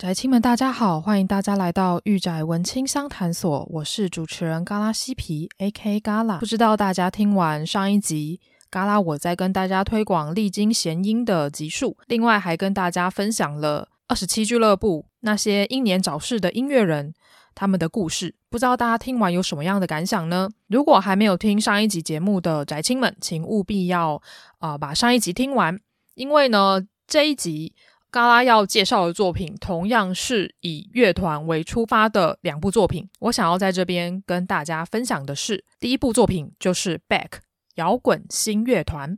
宅青们，大家好，欢迎大家来到御宅文青相谈所，我是主持人嘎拉西皮，A.K. 嘎拉。不知道大家听完上一集嘎拉我在跟大家推广历经弦音的集数，另外还跟大家分享了二十七俱乐部那些英年早逝的音乐人他们的故事，不知道大家听完有什么样的感想呢？如果还没有听上一集节目的宅青们，请务必要啊、把上一集听完，因为呢这一集。嘎拉要介绍的作品，同样是以乐团为出发的两部作品。我想要在这边跟大家分享的是，第一部作品就是 Beck 摇滚新乐团，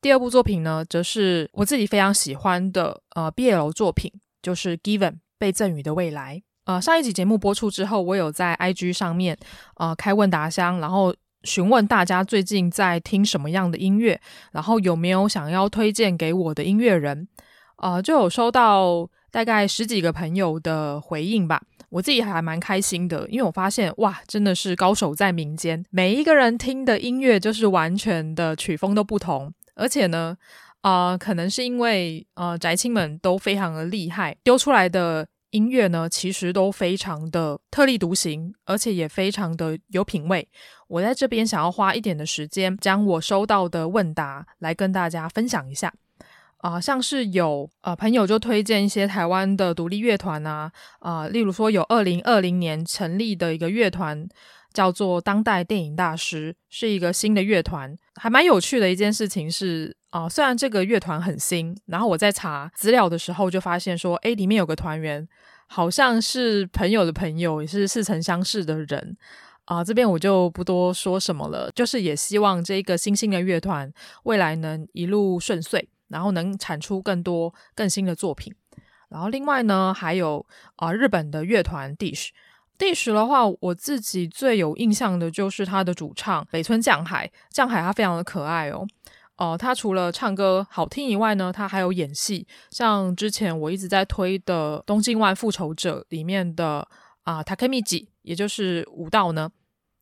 第二部作品呢，则是我自己非常喜欢的呃 BL 作品，就是 Given 被赠予的未来。呃，上一集节目播出之后，我有在 IG 上面呃开问答箱，然后询问大家最近在听什么样的音乐，然后有没有想要推荐给我的音乐人。呃，就有收到大概十几个朋友的回应吧，我自己还蛮开心的，因为我发现哇，真的是高手在民间，每一个人听的音乐就是完全的曲风都不同，而且呢，呃，可能是因为呃宅青们都非常的厉害，丢出来的音乐呢，其实都非常的特立独行，而且也非常的有品味。我在这边想要花一点的时间，将我收到的问答来跟大家分享一下。啊、像是有呃朋友就推荐一些台湾的独立乐团啊，啊、例如说有二零二零年成立的一个乐团，叫做当代电影大师，是一个新的乐团，还蛮有趣的一件事情是，啊、虽然这个乐团很新，然后我在查资料的时候就发现说，诶，里面有个团员好像是朋友的朋友，也是似曾相识的人，啊、这边我就不多说什么了，就是也希望这个新兴的乐团未来能一路顺遂。然后能产出更多更新的作品，然后另外呢，还有啊、日本的乐团 Dish，Dish 的话，我自己最有印象的就是他的主唱北村匠海，匠海他非常的可爱哦，哦、他除了唱歌好听以外呢，他还有演戏，像之前我一直在推的《东京万复仇者》里面的啊、Takemichi，也就是武道呢，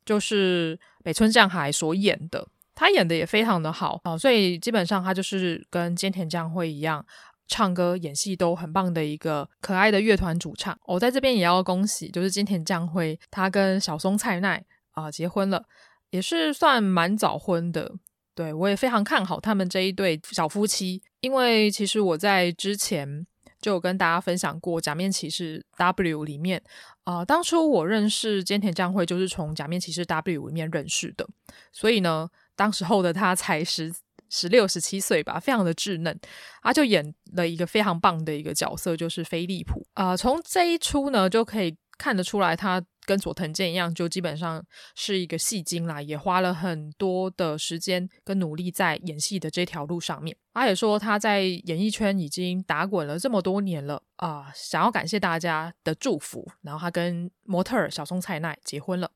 就是北村匠海所演的。他演的也非常的好啊，所以基本上他就是跟菅田将晖一样，唱歌演戏都很棒的一个可爱的乐团主唱。我在这边也要恭喜，就是菅田将晖他跟小松菜奈啊、结婚了，也是算蛮早婚的。对，我也非常看好他们这一对小夫妻，因为其实我在之前就有跟大家分享过《假面骑士 W》里面啊、当初我认识菅田将晖就是从《假面骑士 W》里面认识的，所以呢。当时候的他才十十六十七岁吧，非常的稚嫩，他就演了一个非常棒的一个角色，就是飞利浦啊、从这一出呢，就可以看得出来，他跟佐藤健一样，就基本上是一个戏精啦，也花了很多的时间跟努力在演戏的这条路上面。他也说他在演艺圈已经打滚了这么多年了啊、想要感谢大家的祝福，然后他跟模特儿小松菜奈结婚了。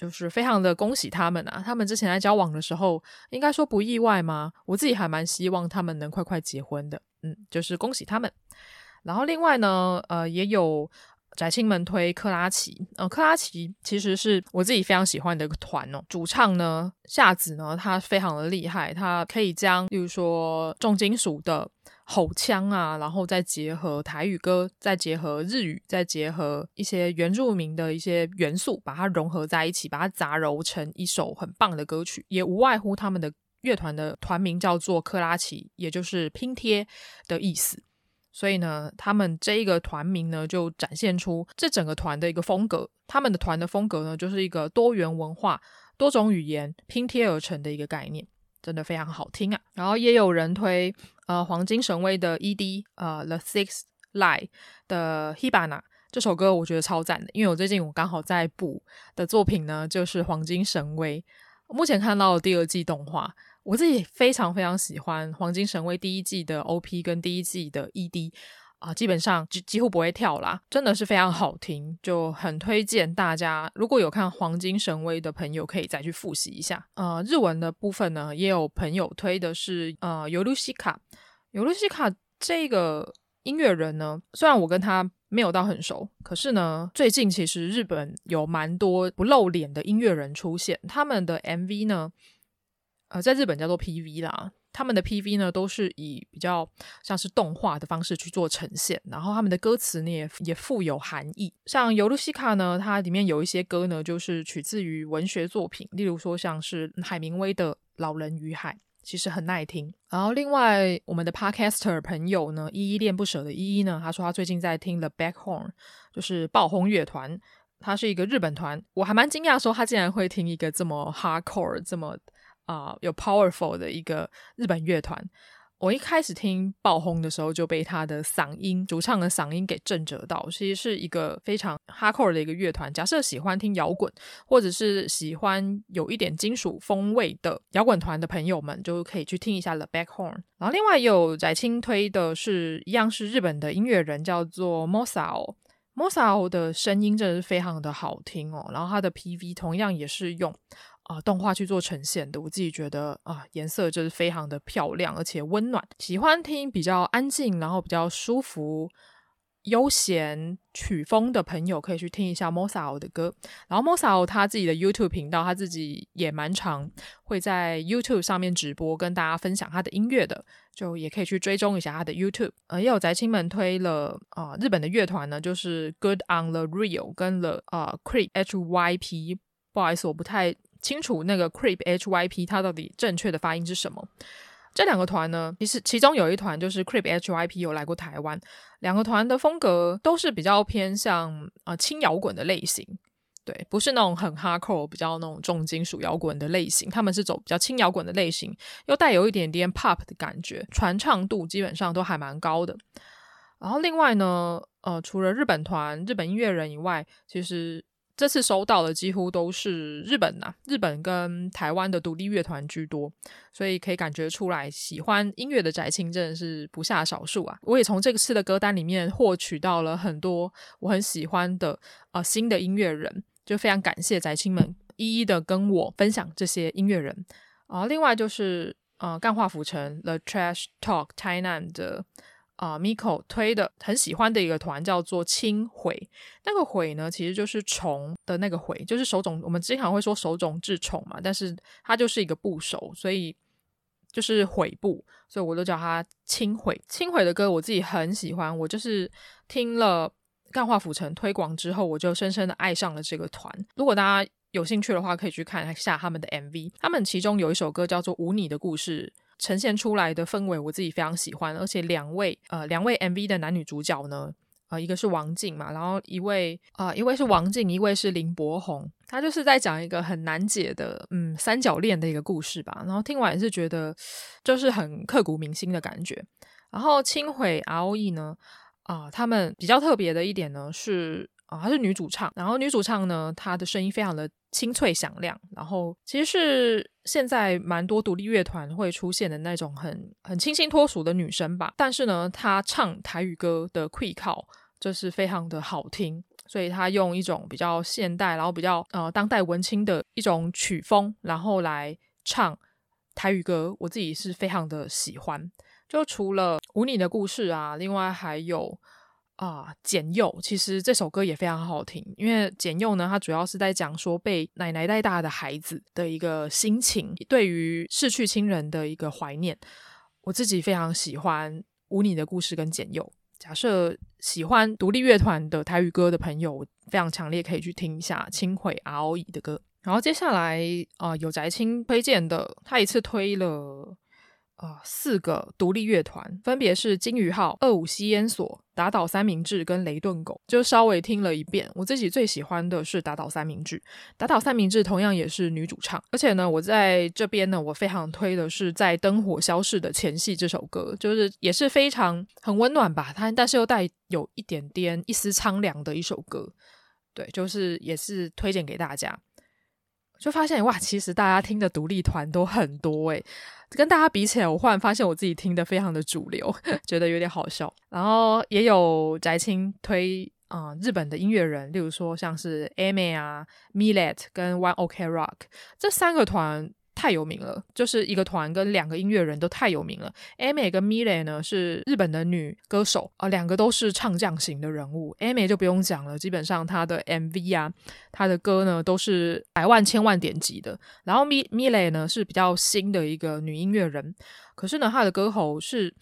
就是非常的恭喜他们啊！他们之前在交往的时候，应该说不意外吗？我自己还蛮希望他们能快快结婚的。嗯，就是恭喜他们。然后另外呢，呃，也有宅青们推珂拉琪。呃，珂拉琪其实是我自己非常喜欢的一个团哦。主唱呢，夏子呢，他非常的厉害，他可以将，例如说重金属的。吼腔啊，然后再结合台语歌，再结合日语，再结合一些原住民的一些元素，把它融合在一起，把它杂糅成一首很棒的歌曲。也无外乎他们的乐团的团名叫做珂拉琪，也就是拼贴的意思。所以呢，他们这一个团名呢，就展现出这整个团的一个风格。他们的团的风格呢，就是一个多元文化、多种语言拼贴而成的一个概念。真的非常好听啊！然后也有人推呃黄金神威的 ED 呃 The Sixth Lie 的 Hibana 这首歌，我觉得超赞的，因为我最近我刚好在补的作品呢，就是黄金神威。目前看到第二季动画，我自己非常非常喜欢黄金神威第一季的 OP 跟第一季的 ED 啊，基本上几几乎不会跳啦，真的是非常好听，就很推荐大家。如果有看《黄金神威》的朋友，可以再去复习一下。呃，日文的部分呢，也有朋友推的是呃尤露西卡，尤露西卡这个音乐人呢，虽然我跟他没有到很熟，可是呢，最近其实日本有蛮多不露脸的音乐人出现，他们的 MV 呢，呃，在日本叫做 PV 啦。他们的 PV 呢，都是以比较像是动画的方式去做呈现，然后他们的歌词呢也也富有含义。像尤露西卡呢，它里面有一些歌呢，就是取自于文学作品，例如说像是海明威的《老人与海》，其实很耐听。然后另外我们的 Podcaster 朋友呢，依依恋不舍的依依呢，他说他最近在听 The Backhorn，就是爆轰乐团，他是一个日本团，我还蛮惊讶说他竟然会听一个这么 hardcore 这么。啊，有 powerful 的一个日本乐团。我一开始听爆轰的时候，就被他的嗓音、主唱的嗓音给震慑到。其实是一个非常 hardcore 的一个乐团。假设喜欢听摇滚，或者是喜欢有一点金属风味的摇滚团的朋友们，就可以去听一下 The Backhorn。然后另外有宅青推的是一样是日本的音乐人，叫做 Mosao。Mosao 的声音真的是非常的好听哦。然后他的 PV 同样也是用。啊、动画去做呈现的，我自己觉得啊，颜色就是非常的漂亮，而且温暖。喜欢听比较安静，然后比较舒服、悠闲曲风的朋友，可以去听一下 Mosao 的歌。然后 Mosao 他自己的 YouTube 频道，他自己也蛮常会在 YouTube 上面直播，跟大家分享他的音乐的，就也可以去追踪一下他的 YouTube。呃，也有宅青们推了啊、日本的乐团呢，就是 Good on the Real 跟了啊 Creep HYP，不好意思，我不太。清楚那个 Creep HYP 它到底正确的发音是什么？这两个团呢，其实其中有一团就是 Creep HYP 有来过台湾，两个团的风格都是比较偏向啊轻摇滚的类型，对，不是那种很 hardcore 比较那种重金属摇滚的类型，他们是走比较轻摇滚的类型，又带有一点点 pop 的感觉，传唱度基本上都还蛮高的。然后另外呢，呃，除了日本团、日本音乐人以外，其实。这次收到的几乎都是日本呐、啊，日本跟台湾的独立乐团居多，所以可以感觉出来，喜欢音乐的宅青真的是不下少数啊！我也从这次的歌单里面获取到了很多我很喜欢的啊、呃、新的音乐人，就非常感谢宅青们一一的跟我分享这些音乐人啊、呃。另外就是呃，干话浮沉 The Trash Talk Tainan 的。啊、Miko 推的很喜欢的一个团叫做青毁，那个毁呢，其实就是虫的那个毁，就是手冢。我们经常会说手冢治虫嘛，但是它就是一个部首，所以就是毁部，所以我都叫它青毁。青毁的歌我自己很喜欢，我就是听了干化府城推广之后，我就深深的爱上了这个团。如果大家有兴趣的话，可以去看一下他们的 MV。他们其中有一首歌叫做《无你的故事》。呈现出来的氛围我自己非常喜欢，而且两位呃两位 MV 的男女主角呢，呃一个是王静嘛，然后一位啊、呃、一位是王静，一位是林柏宏，他就是在讲一个很难解的嗯三角恋的一个故事吧，然后听完也是觉得就是很刻骨铭心的感觉。然后轻毁 ROE 呢啊、他们比较特别的一点呢是啊、她是女主唱，然后女主唱呢她的声音非常的。清脆响亮，然后其实是现在蛮多独立乐团会出现的那种很很清新脱俗的女生吧。但是呢，她唱台语歌的气口就是非常的好听，所以她用一种比较现代，然后比较呃当代文青的一种曲风，然后来唱台语歌，我自己是非常的喜欢。就除了无你的故事啊，另外还有。啊，简佑其实这首歌也非常好听，因为简佑呢，他主要是在讲说被奶奶带大的孩子的一个心情，对于逝去亲人的一个怀念。我自己非常喜欢《无你的故事》跟简佑。假设喜欢独立乐团的台语歌的朋友，非常强烈可以去听一下青苇 ROE 的歌。然后接下来啊，有宅青推荐的，他一次推了。啊、呃，四个独立乐团分别是金鱼号、二五吸烟所、打倒三明治跟雷顿狗，就稍微听了一遍。我自己最喜欢的是打倒三明治，打倒三明治同样也是女主唱，而且呢，我在这边呢，我非常推的是在灯火消逝的前夕这首歌，就是也是非常很温暖吧，它但是又带有一点点一丝苍凉的一首歌，对，就是也是推荐给大家。就发现哇，其实大家听的独立团都很多诶，跟大家比起来，我忽然发现我自己听的非常的主流，觉得有点好笑。然后也有翟青推啊、日本的音乐人，例如说像是 Amy 啊、Millet 跟 One OK Rock 这三个团。太有名了，就是一个团跟两个音乐人都太有名了。Aime 跟 Mile 呢是日本的女歌手啊，两个都是唱将型的人物。Aime 就不用讲了，基本上她的 MV 啊，她的歌呢都是百万千万点击的。然后 Mile 呢是比较新的一个女音乐人，可是呢她的歌喉是，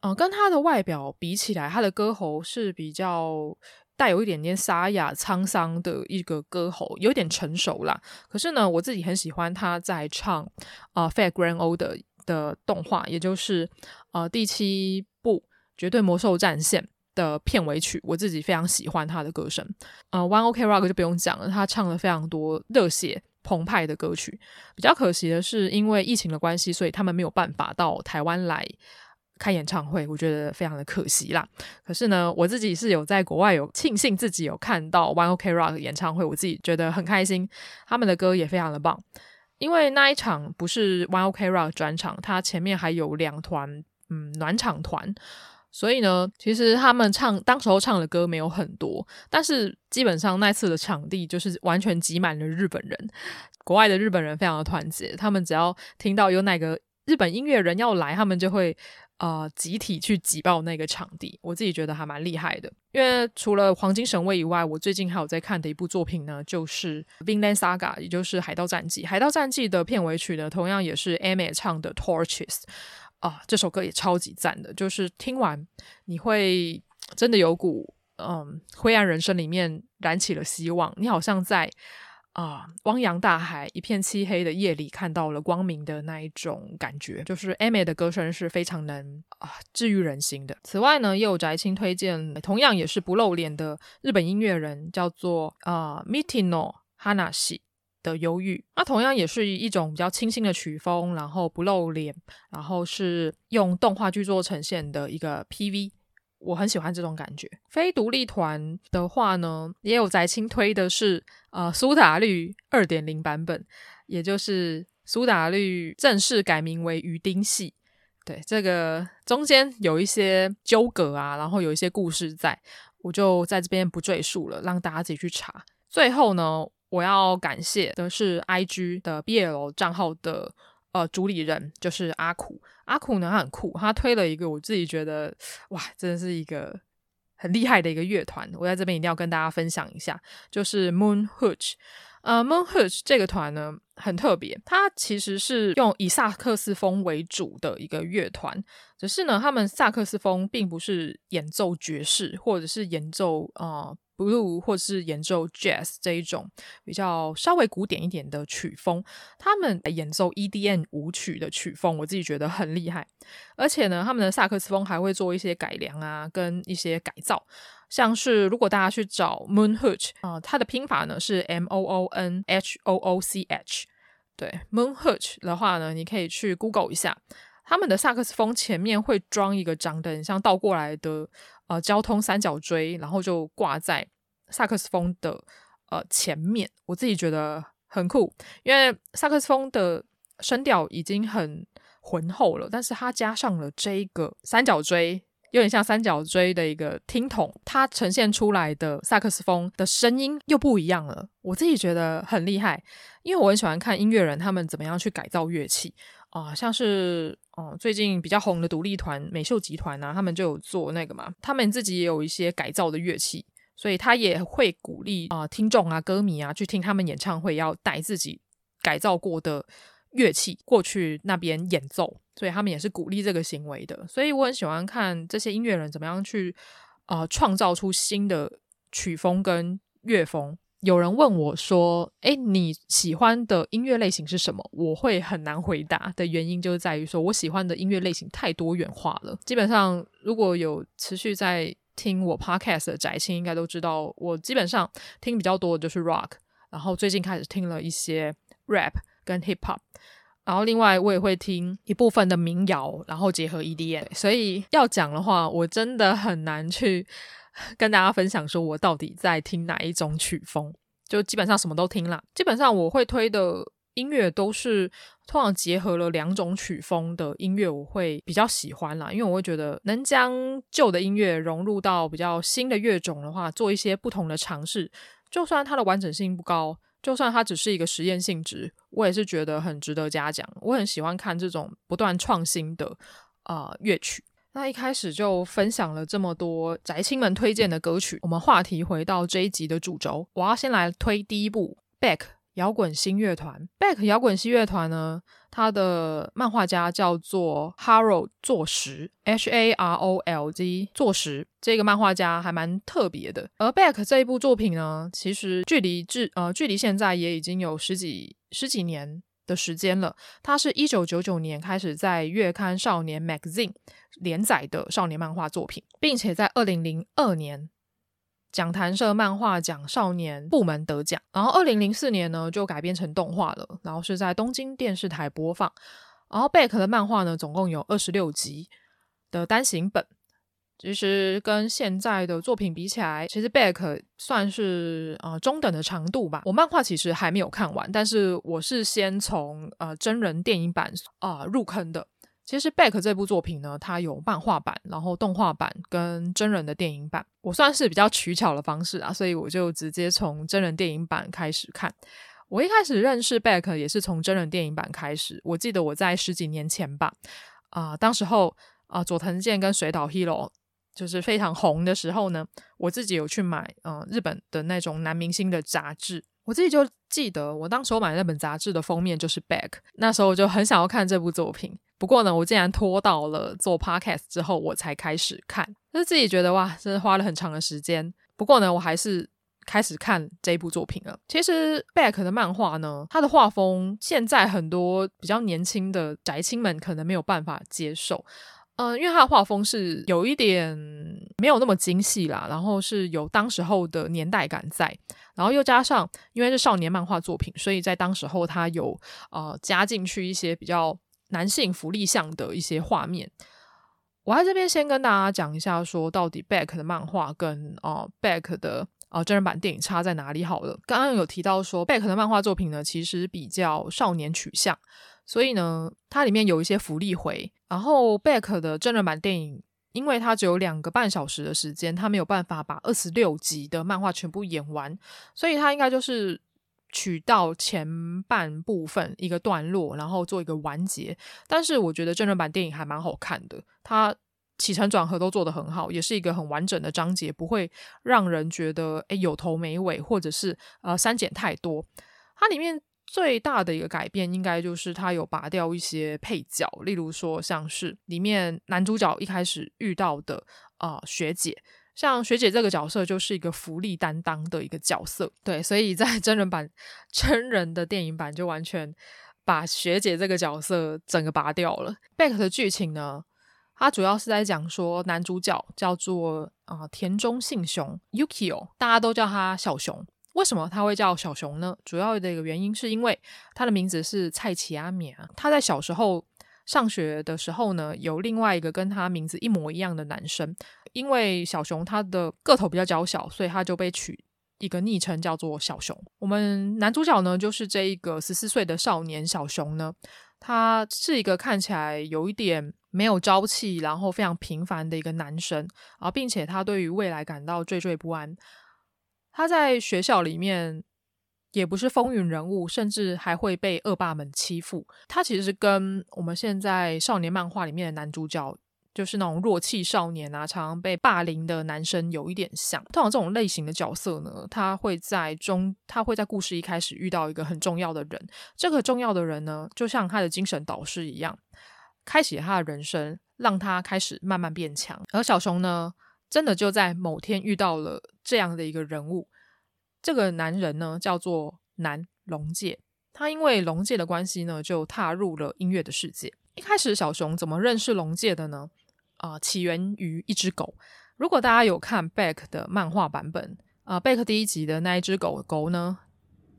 嗯、跟她的外表比起来，她的歌喉是比较。带有一点点沙哑、沧桑的一个歌喉，有点成熟啦。可是呢，我自己很喜欢他在唱啊、《Fate Grand Order》的动画，也就是呃第七部《绝对魔兽战线》的片尾曲。我自己非常喜欢他的歌声。呃，One OK Rock 就不用讲了，他唱了非常多热血澎湃的歌曲。比较可惜的是，因为疫情的关系，所以他们没有办法到台湾来。开演唱会，我觉得非常的可惜啦。可是呢，我自己是有在国外有庆幸自己有看到 One OK Rock 演唱会，我自己觉得很开心。他们的歌也非常的棒，因为那一场不是 One OK Rock 专场，它前面还有两团嗯暖场团，所以呢，其实他们唱当时候唱的歌没有很多，但是基本上那次的场地就是完全挤满了日本人，国外的日本人非常的团结，他们只要听到有哪个日本音乐人要来，他们就会。呃，集体去挤爆那个场地，我自己觉得还蛮厉害的。因为除了《黄金神威》以外，我最近还有在看的一部作品呢，就是《Vinland Saga》，也就是《海盗战记》。《海盗战记》的片尾曲呢，同样也是 Aimer 唱的《Torches》啊，这首歌也超级赞的，就是听完你会真的有股嗯灰暗人生里面燃起了希望，你好像在。啊，汪洋大海，一片漆黑的夜里，看到了光明的那一种感觉，就是 Amy 的歌声是非常能啊治愈人心的。此外呢，也有宅青推荐，同样也是不露脸的日本音乐人，叫做啊 Mitino Hanashi 的忧郁。那同样也是一种比较清新的曲风，然后不露脸，然后是用动画剧作呈现的一个 PV。我很喜欢这种感觉。非独立团的话呢，也有宅青推的是呃苏打绿二点零版本，也就是苏打绿正式改名为鱼丁系。对，这个中间有一些纠葛啊，然后有一些故事在，我就在这边不赘述了，让大家自己去查。最后呢，我要感谢的是 IG 的 BL 账号的。呃，主理人就是阿苦，阿苦呢，他很酷，他推了一个我自己觉得哇，真的是一个很厉害的一个乐团，我在这边一定要跟大家分享一下，就是 Moon Hooch。呃，Moon Hooch 这个团呢很特别，它其实是用以萨克斯风为主的一个乐团，只是呢，他们萨克斯风并不是演奏爵士或者是演奏啊。呃 Blue 或是演奏 Jazz 这一种比较稍微古典一点的曲风，他们演奏 EDM 舞曲的曲风，我自己觉得很厉害。而且呢，他们的萨克斯风还会做一些改良啊，跟一些改造。像是如果大家去找 Moon Hooch 啊、它的拼法呢是 M O O N H O O C H。对，Moon Hooch 的话呢，你可以去 Google 一下，他们的萨克斯风前面会装一个长得很像倒过来的。呃，交通三角锥，然后就挂在萨克斯风的呃前面，我自己觉得很酷，因为萨克斯风的声调已经很浑厚了，但是它加上了这个三角锥，有点像三角锥的一个听筒，它呈现出来的萨克斯风的声音又不一样了，我自己觉得很厉害，因为我很喜欢看音乐人他们怎么样去改造乐器。啊、像是哦、最近比较红的独立团美秀集团啊，他们就有做那个嘛，他们自己也有一些改造的乐器，所以他也会鼓励啊、听众啊歌迷啊去听他们演唱会，要带自己改造过的乐器过去那边演奏，所以他们也是鼓励这个行为的。所以我很喜欢看这些音乐人怎么样去啊、创造出新的曲风跟乐风。有人问我说：“诶，你喜欢的音乐类型是什么？”我会很难回答的原因就是在于说，我喜欢的音乐类型太多元化了。基本上，如果有持续在听我 podcast 的宅青，应该都知道，我基本上听比较多的就是 rock，然后最近开始听了一些 rap 跟 hip hop，然后另外我也会听一部分的民谣，然后结合 EDM。所以要讲的话，我真的很难去。跟大家分享说，我到底在听哪一种曲风？就基本上什么都听啦。基本上我会推的音乐都是通常结合了两种曲风的音乐，我会比较喜欢啦，因为我会觉得能将旧的音乐融入到比较新的乐种的话，做一些不同的尝试，就算它的完整性不高。就算它只是一个实验性质，我也是觉得很值得嘉奖。我很喜欢看这种不断创新的啊、乐曲。那一开始就分享了这么多宅青们推荐的歌曲，我们话题回到这一集的主轴，我要先来推第一部，Back。摇滚新乐团 Back 摇滚新乐团呢，他的漫画家叫做 Harold 作时，H A R O L D 作石，这个漫画家还蛮特别的。而 Beck 这一部作品呢，其实距离至呃距离现在也已经有十几十几年的时间了。他是一九九九年开始在月刊少年 Magazine 连载的少年漫画作品，并且在二零零二年。讲谈社漫画奖少年部门得奖，然后二零零四年呢就改编成动画了，然后是在东京电视台播放。然后 Beck 的漫画呢总共有二十六集的单行本，其实跟现在的作品比起来，其实 Beck 算是呃中等的长度吧。我漫画其实还没有看完，但是我是先从呃真人电影版啊、呃、入坑的。其实《Beck》这部作品呢，它有漫画版，然后动画版跟真人的电影版。我算是比较取巧的方式啊，所以我就直接从真人电影版开始看。我一开始认识 Beck 也是从真人电影版开始。我记得我在十几年前吧，啊、当时候啊、佐藤健跟水岛 Hiro 就是非常红的时候呢，我自己有去买嗯、日本的那种男明星的杂志。我自己就记得，我当时候买那本杂志的封面就是 Beck，那时候我就很想要看这部作品。不过呢，我竟然拖到了做 podcast 之后，我才开始看，就是自己觉得哇，真的花了很长的时间。不过呢，我还是开始看这部作品了。其实 Beck 的漫画呢，它的画风现在很多比较年轻的宅青们可能没有办法接受，嗯、因为它的画风是有一点没有那么精细啦，然后是有当时候的年代感在，然后又加上因为是少年漫画作品，所以在当时候它有呃加进去一些比较。男性福利向的一些画面，我在这边先跟大家讲一下，说到底 Back 的漫画跟呃 Back 的呃真人版电影差在哪里好了。刚刚有提到说 Back 的漫画作品呢，其实比较少年取向，所以呢，它里面有一些福利回。然后 Back 的真人版电影，因为它只有两个半小时的时间，它没有办法把二十六集的漫画全部演完，所以它应该就是。取到前半部分一个段落，然后做一个完结。但是我觉得真人版电影还蛮好看的，它起承转合都做得很好，也是一个很完整的章节，不会让人觉得诶有头没尾，或者是呃删减太多。它里面最大的一个改变，应该就是它有拔掉一些配角，例如说像是里面男主角一开始遇到的啊、呃、学姐。像学姐这个角色就是一个福利担当的一个角色，对，所以在 真人版、真人的电影版就完全把学姐这个角色整个拔掉了。Back 的剧情呢，它主要是在讲说男主角叫做啊、田中信雄 Yukio，大家都叫他小熊。为什么他会叫小熊呢？主要的一个原因是因为他的名字是蔡奇阿米啊，他在小时候。上学的时候呢，有另外一个跟他名字一模一样的男生，因为小熊它的个头比较娇小，所以他就被取一个昵称叫做小熊。我们男主角呢，就是这一个十四岁的少年小熊呢，他是一个看起来有一点没有朝气，然后非常平凡的一个男生啊，并且他对于未来感到惴惴不安。他在学校里面。也不是风云人物，甚至还会被恶霸们欺负。他其实跟我们现在少年漫画里面的男主角，就是那种弱气少年啊，常常被霸凌的男生有一点像。通常这种类型的角色呢，他会在中，他会在故事一开始遇到一个很重要的人。这个重要的人呢，就像他的精神导师一样，开启他的人生，让他开始慢慢变强。而小熊呢，真的就在某天遇到了这样的一个人物。这个男人呢，叫做南龙介。他因为龙介的关系呢，就踏入了音乐的世界。一开始，小熊怎么认识龙介的呢？啊、起源于一只狗。如果大家有看 Beck 的漫画版本，啊、，Beck 第一集的那一只狗狗呢，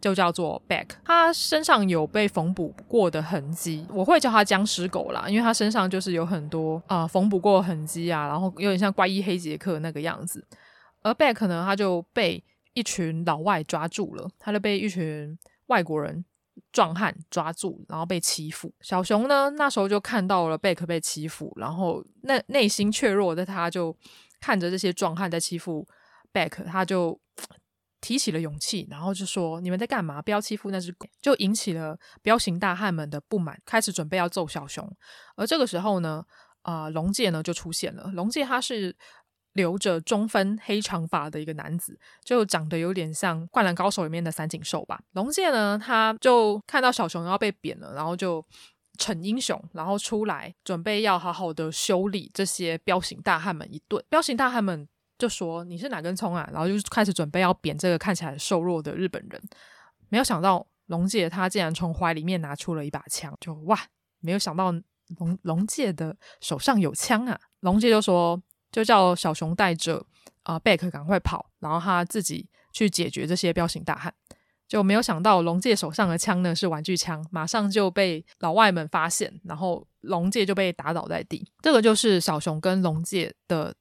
就叫做 Beck。它身上有被缝补过的痕迹，我会叫它僵尸狗啦，因为它身上就是有很多啊缝补过的痕迹啊，然后有点像怪医黑杰克那个样子。而 Beck 呢，他就被一群老外抓住了，他就被一群外国人壮汉抓住，然后被欺负。小熊呢，那时候就看到了贝克被欺负，然后那内心怯弱的他就看着这些壮汉在欺负贝克，他就提起了勇气，然后就说：“你们在干嘛？不要欺负那只狗！”就引起了彪形大汉们的不满，开始准备要揍小熊。而这个时候呢，啊、呃，龙介呢就出现了。龙介他是留着中分黑长发的一个男子，就长得有点像《灌篮高手》里面的三井寿吧。龙介呢，他就看到小熊要被扁了，然后就逞英雄，然后出来准备要好好的修理这些彪形大汉们一顿。彪形大汉们。就说你是哪根葱啊？然后就开始准备要扁这个看起来瘦弱的日本人。没有想到龙介他竟然从怀里面拿出了一把枪，就哇！没有想到龙龙介的手上有枪啊！龙介就说，就叫小熊带着啊贝克赶快跑，然后他自己去解决这些彪形大汉。就没有想到龙介手上的枪呢是玩具枪，马上就被老外们发现，然后龙介就被打倒在地。这个就是小熊跟龙介的。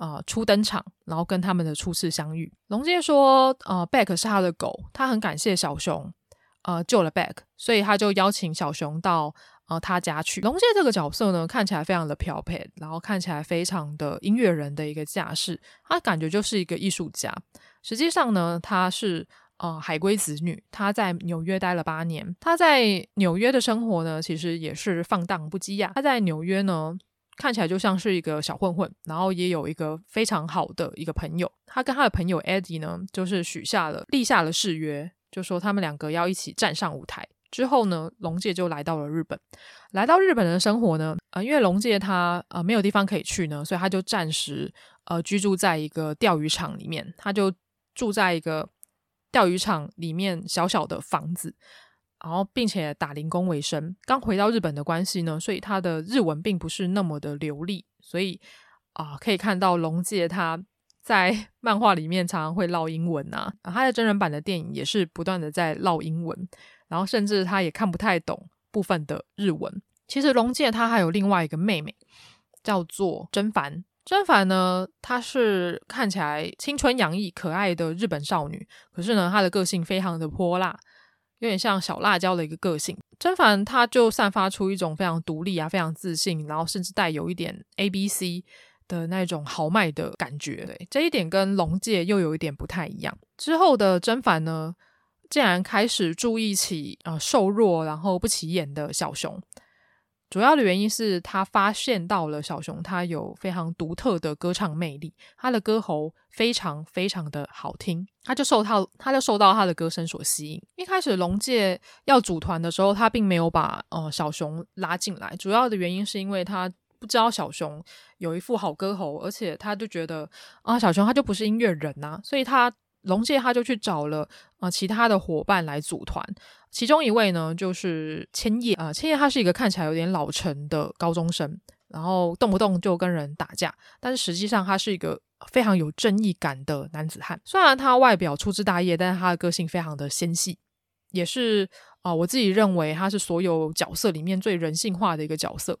呃，初登场，然后跟他们的初次相遇。龙介说，呃，Back 是他的狗，他很感谢小熊，呃，救了 Back，所以他就邀请小熊到呃他家去。龙介这个角色呢，看起来非常的漂配，然后看起来非常的音乐人的一个架势，他感觉就是一个艺术家。实际上呢，他是呃海归子女，他在纽约待了八年。他在纽约的生活呢，其实也是放荡不羁呀。他在纽约呢。看起来就像是一个小混混，然后也有一个非常好的一个朋友。他跟他的朋友 Eddie 呢，就是许下了立下了誓约，就说他们两个要一起站上舞台。之后呢，龙介就来到了日本。来到日本的生活呢，呃，因为龙介他呃没有地方可以去呢，所以他就暂时呃居住在一个钓鱼场里面。他就住在一个钓鱼场里面小小的房子。然后，并且打零工为生。刚回到日本的关系呢，所以他的日文并不是那么的流利。所以啊、可以看到龙介他在 漫画里面常常会唠英文啊，他的真人版的电影也是不断的在唠英文。然后，甚至他也看不太懂部分的日文。其实，龙介他还有另外一个妹妹，叫做真帆。真帆呢，她是看起来青春洋溢、可爱的日本少女，可是呢，她的个性非常的泼辣。有点像小辣椒的一个个性，真帆她就散发出一种非常独立啊、非常自信，然后甚至带有一点 A B C 的那种豪迈的感觉。对，这一点跟龙介又有一点不太一样。之后的真帆呢，竟然开始注意起啊、瘦弱然后不起眼的小熊。主要的原因是他发现到了小熊，他有非常独特的歌唱魅力，他的歌喉非常非常的好听，他就受他他就受到他的歌声所吸引。一开始龙介要组团的时候，他并没有把呃小熊拉进来，主要的原因是因为他不知道小熊有一副好歌喉，而且他就觉得啊小熊他就不是音乐人呐、所以他。龙介他就去找了啊、其他的伙伴来组团，其中一位呢就是千叶啊，千叶他是一个看起来有点老成的高中生，然后动不动就跟人打架，但是实际上他是一个非常有正义感的男子汉。虽然他外表粗枝大叶，但是他的个性非常的纤细，也是啊、我自己认为他是所有角色里面最人性化的一个角色。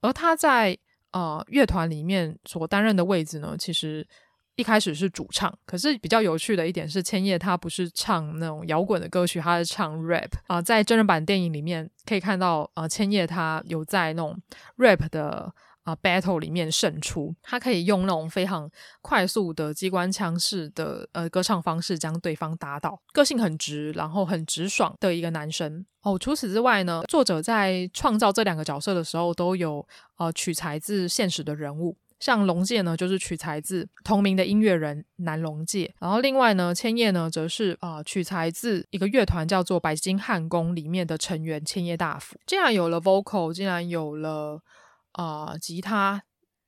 而他在、呃、乐团里面所担任的位置呢，其实。一开始是主唱，可是比较有趣的一点是，千叶他不是唱那种摇滚的歌曲，他是唱 rap 啊、在真人版电影里面可以看到，呃，千叶他有在那种 rap 的啊、battle 里面胜出，他可以用那种非常快速的机关枪式的呃歌唱方式将对方打倒，个性很直，然后很直爽的一个男生哦。除此之外呢，作者在创造这两个角色的时候，都有呃取材自现实的人物。像龙介呢，就是取材自同名的音乐人南龙介，然后另外呢，千叶呢，则是啊、取材自一个乐团叫做白金汉宫里面的成员千叶大辅。既然有了 vocal，既然有了啊、吉他，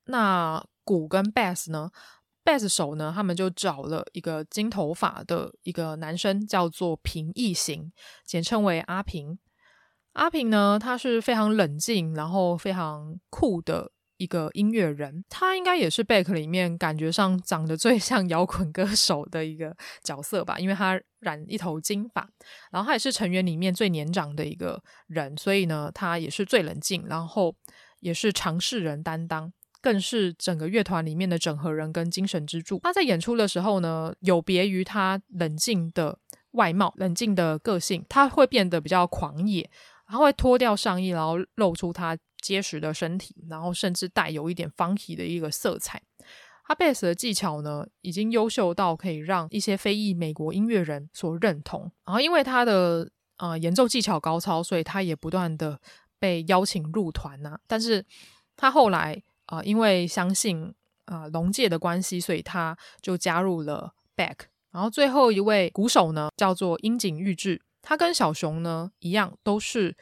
那鼓跟 bass 呢？bass 手呢，他们就找了一个金头发的一个男生，叫做平易行，简称为阿平。阿平呢，他是非常冷静，然后非常酷的。一个音乐人，他应该也是 Beck 里面感觉上长得最像摇滚歌手的一个角色吧，因为他染一头金发，然后他也是成员里面最年长的一个人，所以呢，他也是最冷静，然后也是常识人担当，更是整个乐团里面的整合人跟精神支柱。他在演出的时候呢，有别于他冷静的外貌、冷静的个性，他会变得比较狂野，他会脱掉上衣，然后露出他结实的身体，然后甚至带有一点 funky 的一个色彩。他贝斯的技巧呢，已经优秀到可以让一些非裔美国音乐人所认同。然后，因为他的呃演奏技巧高超，所以他也不断的被邀请入团呐、但是，他后来啊、因为相信啊龙介的关系，所以他就加入了 back。然后，最后一位鼓手呢，叫做樱井裕志，他跟小熊呢一样，都是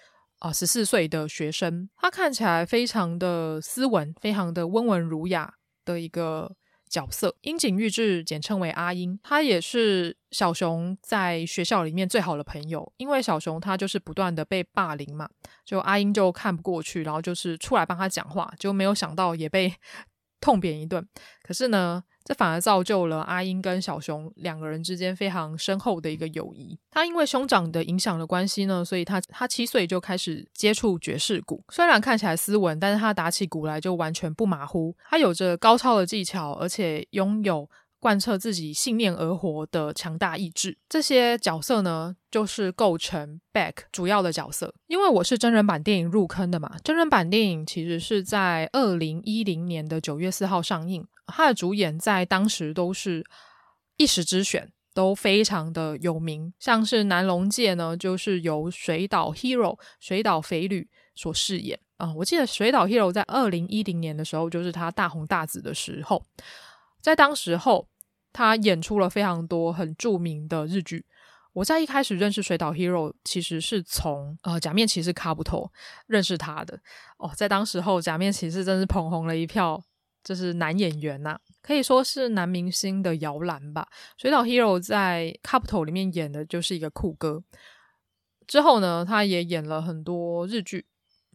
啊十四岁的学生。他看起来非常的斯文，非常的温文儒雅。的一个角色，樱井裕志简称为阿英，他也是小熊在学校里面最好的朋友。因为小熊他就是不断的被霸凌嘛，就阿英就看不过去，然后就是出来帮他讲话，就没有想到也被 痛扁一顿。可是呢，这反而造就了阿英跟小熊两个人之间非常深厚的一个友谊。他因为兄长的影响的关系呢，所以他他七岁就开始接触爵士鼓。虽然看起来斯文，但是他打起鼓来就完全不马虎。他有着高超的技巧，而且拥有贯彻自己信念而活的强大意志。这些角色呢，就是构成 Beck 主要的角色。因为我是真人版电影入坑的嘛，真人版电影其实是在二零一零年的九月四号上映。他的主演在当时都是一时之选，都非常的有名。像是南龙介呢，就是由水岛 Hero 水岛肥履所饰演啊、我记得水岛 Hero 在二零一零年的时候，就是他大红大紫的时候，在当时候他演出了非常多很著名的日剧。我在一开始认识水岛 Hero，其实是从呃假面骑士卡布托认识他的哦。在当时候，假面骑士真是捧红了一票。就是男演员呐、可以说是男明星的摇篮吧。水岛 Hero 在《Kabuto》里面演的就是一个酷哥。之后呢，他也演了很多日剧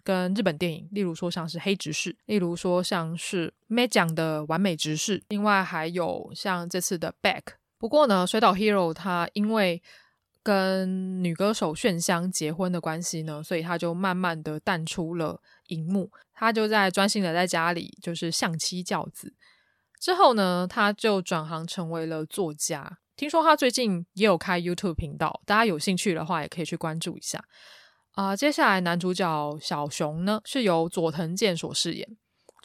跟日本电影，例如说像是《黑执事》，例如说像是 May 讲的《完美执事》，另外还有像这次的《Back》。不过呢，水岛 Hero 他因为跟女歌手炫香结婚的关系呢，所以他就慢慢的淡出了荧幕。他就在专心的在家里，就是相妻教子。之后呢，他就转行成为了作家。听说他最近也有开 YouTube 频道，大家有兴趣的话也可以去关注一下。啊、接下来男主角小熊呢，是由佐藤健所饰演。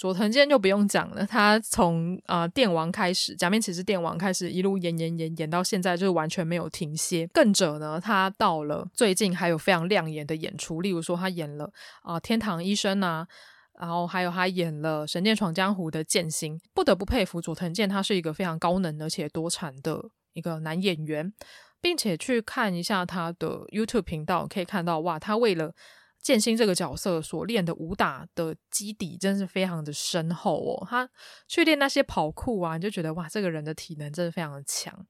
佐藤健就不用讲了，他从啊、呃、电王开始，假面骑士电王开始，一路演演演演到现在，就是完全没有停歇。更者呢，他到了最近还有非常亮眼的演出，例如说他演了啊、天堂医生啊，然后还有他演了《神剑闯江湖》的剑心。不得不佩服佐藤健，他是一个非常高能而且多产的一个男演员，并且去看一下他的 YouTube 频道，可以看到哇，他为了剑心这个角色所练的武打的基底真是非常的深厚哦。他去练那些跑酷啊，你就觉得哇，这个人的体能真的非常的强。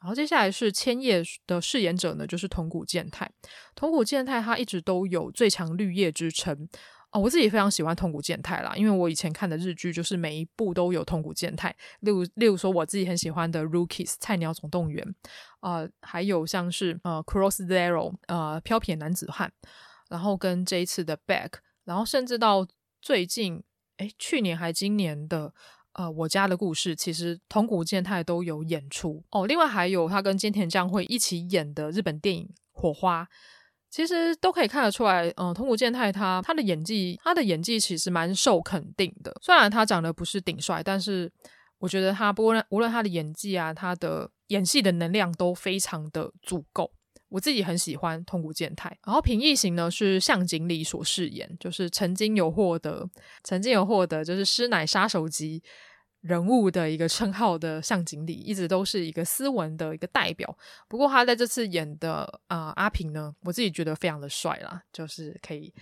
然后接下来是千叶的饰演者呢，就是桐谷健太。桐谷健太他一直都有最强绿叶之称哦。我自己非常喜欢桐谷健太啦，因为我以前看的日剧就是每一部都有桐谷健太。例如，例如说我自己很喜欢的《Rookies》菜鸟总动员啊、呃，还有像是呃《Cross Zero》呃《飘撇男子汉》。然后跟这一次的 Back 然后甚至到最近，诶，去年还今年的，呃，我家的故事，其实桐谷健太都有演出哦。另外还有他跟菅田将晖一起演的日本电影《火花》，其实都可以看得出来，嗯、呃，桐谷健太他他的演技，他的演技其实蛮受肯定的。虽然他长得不是顶帅，但是我觉得他不论无论他的演技啊，他的演戏的能量都非常的足够。我自己很喜欢痛苦健太，然后平易行呢是向井理所饰演，就是曾经有获得，曾经有获得就是师奶杀手级人物的一个称号的向井理，一直都是一个斯文的一个代表。不过他在这次演的啊、阿平呢，我自己觉得非常的帅啦，就是可以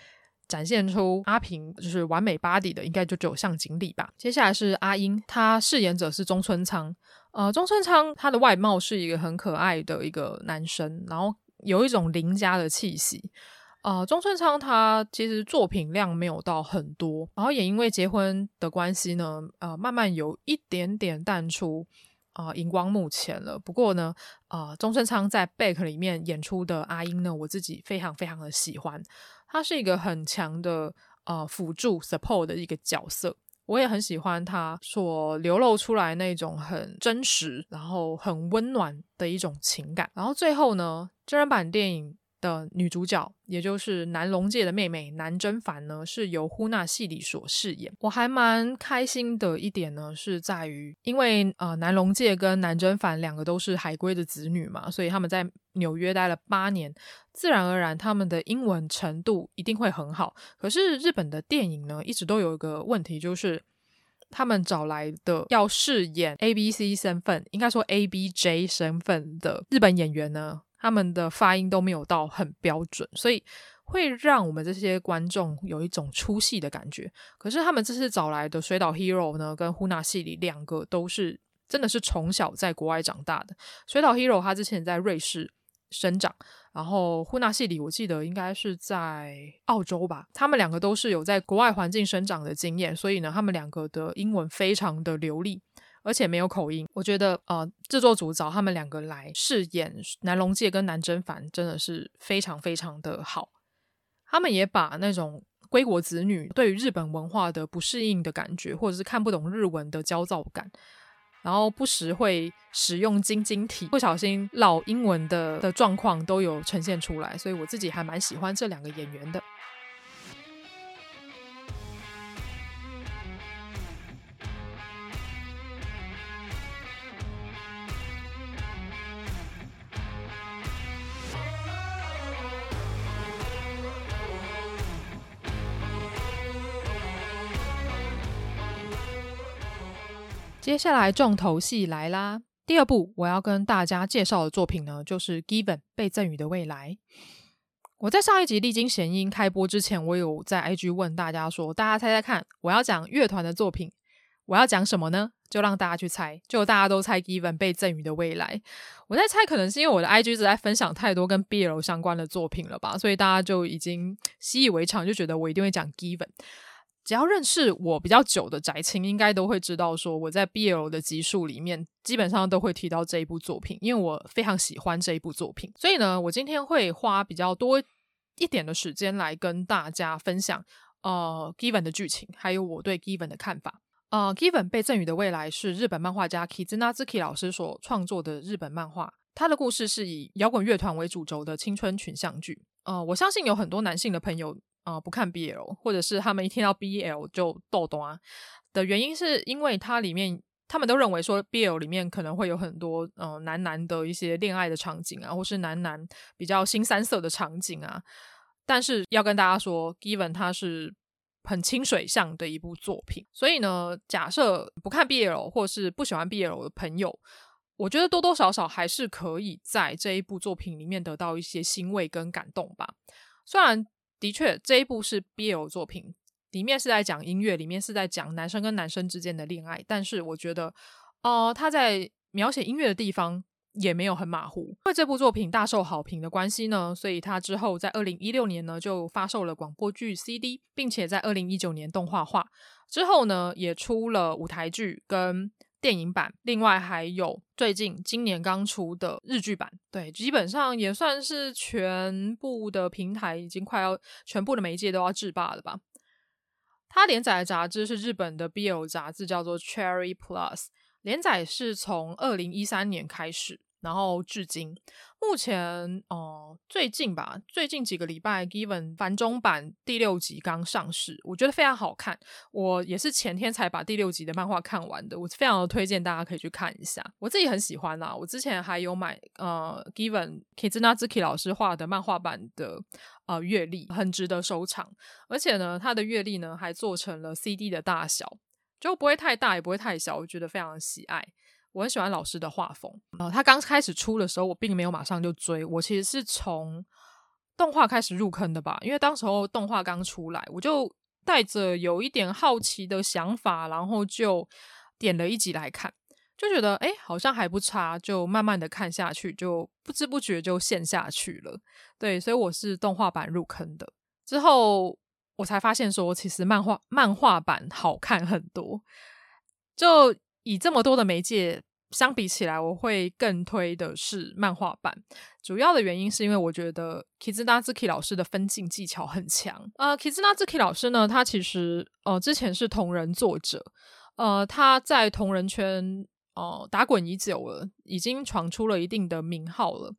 展现出阿平就是完美 body 的，应该就只有向井理吧。接下来是阿英，他饰演者是中村苍。呃，中村昌他的外貌是一个很可爱的一个男生，然后有一种邻家的气息。呃，中村昌他其实作品量没有到很多，然后也因为结婚的关系呢，呃，慢慢有一点点淡出啊荧光幕前了。不过呢，呃，中村昌在《Back》里面演出的阿英呢，我自己非常非常的喜欢，他是一个很强的呃辅助 support 的一个角色。我也很喜欢他所流露出来那种很真实，然后很温暖的一种情感。然后最后呢，真人版电影的女主角，也就是南龙介的妹妹南真帆呢，是由呼纳戏里所饰演。我还蛮开心的一点呢，是在于因为呃南龙介跟南真帆两个都是海归的子女嘛，所以他们在纽约待了八年，自然而然他们的英文程度一定会很好。可是日本的电影呢，一直都有一个问题，就是他们找来的要饰演 A B C 身份，应该说 A B J 身份的日本演员呢，他们的发音都没有到很标准，所以会让我们这些观众有一种出戏的感觉。可是他们这次找来的水岛 Hero 呢，跟呼纳系里两个都是真的是从小在国外长大的。水岛 Hero 他之前在瑞士生长，然后呼纳系里我记得应该是在澳洲吧。他们两个都是有在国外环境生长的经验，所以呢，他们两个的英文非常的流利。而且没有口音，我觉得呃，制作组找他们两个来饰演南龙介跟南真帆，真的是非常非常的好。他们也把那种归国子女对于日本文化的不适应的感觉，或者是看不懂日文的焦躁感，然后不时会使用晶晶体，不小心老英文的的状况都有呈现出来，所以我自己还蛮喜欢这两个演员的。接下来重头戏来啦！第二部我要跟大家介绍的作品呢，就是《Given 被赠予的未来》。我在上一集历经弦音开播之前，我有在 IG 问大家说：“大家猜猜看，我要讲乐团的作品，我要讲什么呢？”就让大家去猜，就大家都猜《Given 被赠予的未来》。我在猜，可能是因为我的 IG 一直在分享太多跟 BL 相关的作品了吧，所以大家就已经习以为常，就觉得我一定会讲《Given》。只要认识我比较久的宅青，应该都会知道，说我在 BL 的集数里面，基本上都会提到这一部作品，因为我非常喜欢这一部作品。所以呢，我今天会花比较多一点的时间来跟大家分享，呃，Given 的剧情，还有我对 Given 的看法。呃，Given 被赠予的未来是日本漫画家 Kizuna Zuki 老师所创作的日本漫画，他的故事是以摇滚乐团为主轴的青春群像剧。呃，我相信有很多男性的朋友。啊、不看 BL，或者是他们一听到 BL 就逗懂的原因，是因为它里面他们都认为说 BL 里面可能会有很多呃男男的一些恋爱的场景啊，或是男男比较新三色的场景啊。但是要跟大家说，Given 它是很清水向的一部作品，所以呢，假设不看 BL 或是不喜欢 BL 的朋友，我觉得多多少少还是可以在这一部作品里面得到一些欣慰跟感动吧。虽然。的确，这一部是 BL 作品，里面是在讲音乐，里面是在讲男生跟男生之间的恋爱。但是我觉得，哦、他在描写音乐的地方也没有很马虎。因为这部作品大受好评的关系呢，所以他之后在二零一六年呢就发售了广播剧 CD，并且在二零一九年动画化之后呢，也出了舞台剧跟。电影版，另外还有最近今年刚出的日剧版，对，基本上也算是全部的平台已经快要全部的媒介都要制霸了吧。它连载的杂志是日本的 BL 杂志，叫做 Cherry Plus，连载是从二零一三年开始。然后至今，目前哦、最近吧，最近几个礼拜，Given 繁中版第六集刚上市，我觉得非常好看。我也是前天才把第六集的漫画看完的，我非常的推荐大家可以去看一下。我自己很喜欢啦，我之前还有买呃 Given Kizuna Zuki 老师画的漫画版的呃月历，很值得收藏。而且呢，它的月历呢还做成了 CD 的大小，就不会太大，也不会太小，我觉得非常喜爱。我很喜欢老师的画风，呃，他刚开始出的时候，我并没有马上就追，我其实是从动画开始入坑的吧，因为当时候动画刚出来，我就带着有一点好奇的想法，然后就点了一集来看，就觉得诶好像还不差，就慢慢的看下去，就不知不觉就陷下去了。对，所以我是动画版入坑的，之后我才发现说，其实漫画漫画版好看很多，就。以这么多的媒介相比起来，我会更推的是漫画版。主要的原因是因为我觉得 Kizunazuki 老师的分镜技巧很强。呃，Kizunazuki 老师呢，他其实呃之前是同人作者，呃，他在同人圈呃打滚已久了，已经闯出了一定的名号了。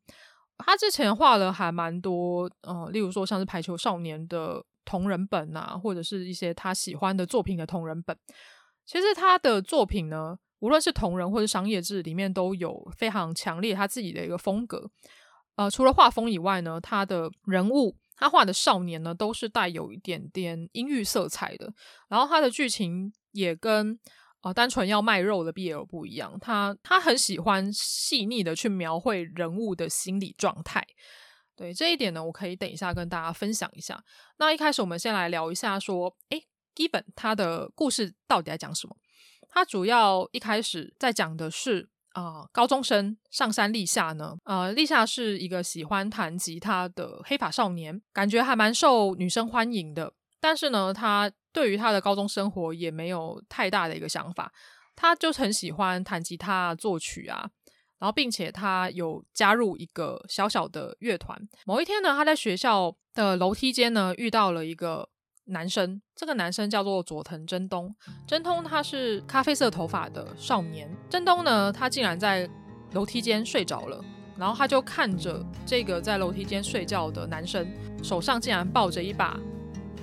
他之前画了还蛮多，呃，例如说像是排球少年的同人本啊，或者是一些他喜欢的作品的同人本。其实他的作品呢，无论是同人或者商业志，里面都有非常强烈他自己的一个风格。呃，除了画风以外呢，他的人物，他画的少年呢，都是带有一点点阴郁色彩的。然后他的剧情也跟呃单纯要卖肉的 BL 不一样，他他很喜欢细腻的去描绘人物的心理状态。对，这一点呢，我可以等一下跟大家分享一下。那一开始我们先来聊一下，说，诶，Given 他的故事到底在讲什么？他主要一开始在讲的是啊、高中生上山立夏呢，呃，立夏是一个喜欢弹吉他的黑发少年，感觉还蛮受女生欢迎的。但是呢，他对于他的高中生活也没有太大的一个想法，他就很喜欢弹吉他作曲啊，然后并且他有加入一个小小的乐团。某一天呢，他在学校的楼梯间呢遇到了一个。男生，这个男生叫做佐藤真东。真冬他是咖啡色头发的少年。真东呢，他竟然在楼梯间睡着了，然后他就看着这个在楼梯间睡觉的男生，手上竟然抱着一把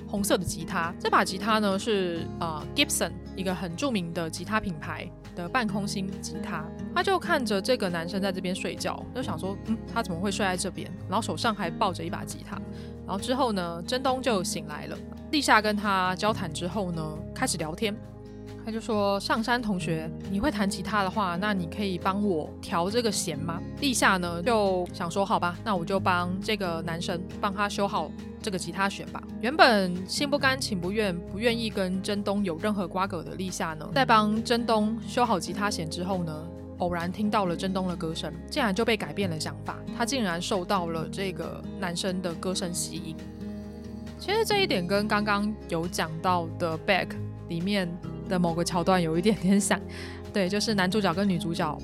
红色的吉他。这把吉他呢是呃 Gibson 一个很著名的吉他品牌的半空心吉他。他就看着这个男生在这边睡觉，就想说，嗯，他怎么会睡在这边？然后手上还抱着一把吉他。然后之后呢，真东就醒来了。立夏跟他交谈之后呢，开始聊天。他就说：“上山同学，你会弹吉他的话，那你可以帮我调这个弦吗？”立夏呢就想说：“好吧，那我就帮这个男生帮他修好这个吉他弦吧。”原本心不甘情不愿、不愿意跟真东有任何瓜葛的立夏呢，在帮真东修好吉他弦之后呢，偶然听到了真冬的歌声，竟然就被改变了想法。他竟然受到了这个男生的歌声吸引。其实这一点跟刚刚有讲到的《Back》里面的某个桥段有一点点像，对，就是男主角跟女主角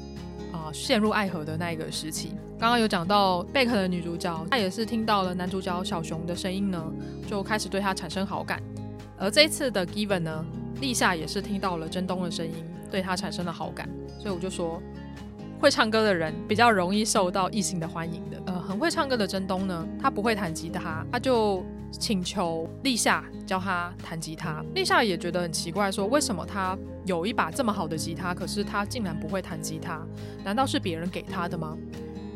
啊、陷入爱河的那一个时期。刚刚有讲到《Back》的女主角，她也是听到了男主角小熊的声音呢，就开始对他产生好感。而这一次的《Given》呢，立夏也是听到了真冬的声音，对他产生了好感。所以我就说，会唱歌的人比较容易受到异性的欢迎的。呃，很会唱歌的真东呢，他不会弹吉他，他就请求立夏教他弹吉他。立夏也觉得很奇怪，说为什么他有一把这么好的吉他，可是他竟然不会弹吉他？难道是别人给他的吗？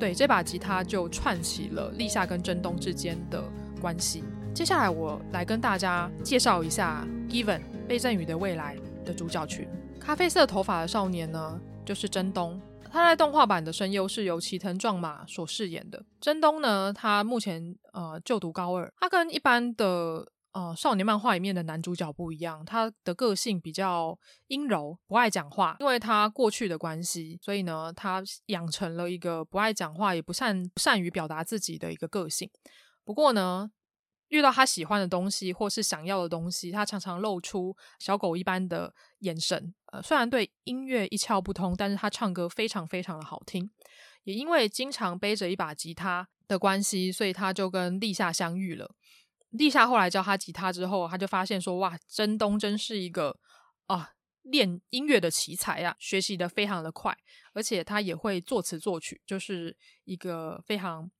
对，这把吉他就串起了立夏跟真东之间的关系。接下来我来跟大家介绍一下《Given 被赠予的未来》的主角群。咖啡色头发的少年呢，就是真冬，他在动画版的声优是由齐藤壮马所饰演的。真冬呢，他目前呃就读高二，他跟一般的呃少年漫画里面的男主角不一样，他的个性比较阴柔，不爱讲话。因为他过去的关系，所以呢，他养成了一个不爱讲话，也不善不善于表达自己的一个个性。不过呢，遇到他喜欢的东西或是想要的东西，他常常露出小狗一般的眼神。呃，虽然对音乐一窍不通，但是他唱歌非常非常的好听。也因为经常背着一把吉他的关系，所以他就跟立夏相遇了。立夏后来教他吉他之后，他就发现说：“哇，真冬真是一个啊练音乐的奇才啊，学习得非常的快，而且他也会作词作曲，就是一个非常。”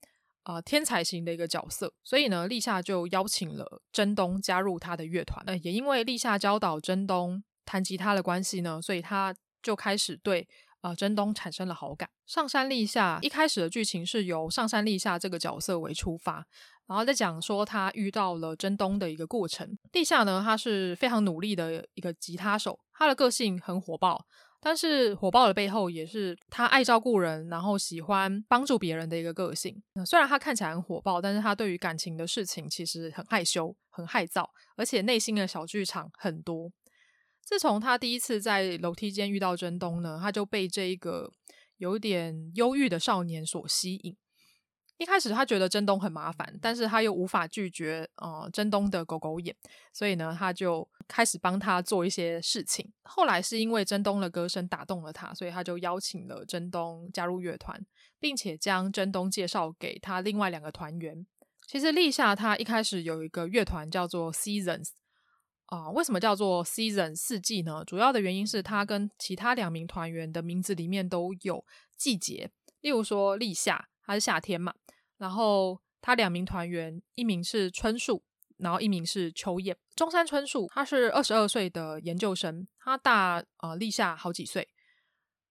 啊、天才型的一个角色，所以呢，立夏就邀请了真东加入他的乐团。呃，也因为立夏教导真东弹吉他的关系呢，所以他就开始对呃真东产生了好感。上山立夏一开始的剧情是由上山立夏这个角色为出发，然后再讲说他遇到了真冬的一个过程。立夏呢，他是非常努力的一个吉他手，他的个性很火爆。但是火爆的背后也是他爱照顾人，然后喜欢帮助别人的一个个性。虽然他看起来很火爆，但是他对于感情的事情其实很害羞、很害臊，而且内心的小剧场很多。自从他第一次在楼梯间遇到真东呢，他就被这一个有点忧郁的少年所吸引。一开始他觉得真东很麻烦，但是他又无法拒绝呃真东的狗狗眼，所以呢，他就开始帮他做一些事情。后来是因为真东的歌声打动了他，所以他就邀请了真东加入乐团，并且将真东介绍给他另外两个团员。其实立夏他一开始有一个乐团叫做 Seasons 啊、呃，为什么叫做 Season 四季呢？主要的原因是他跟其他两名团员的名字里面都有季节，例如说立夏。他是夏天嘛，然后他两名团员，一名是春树，然后一名是秋叶。中山春树他是二十二岁的研究生，他大呃立夏好几岁。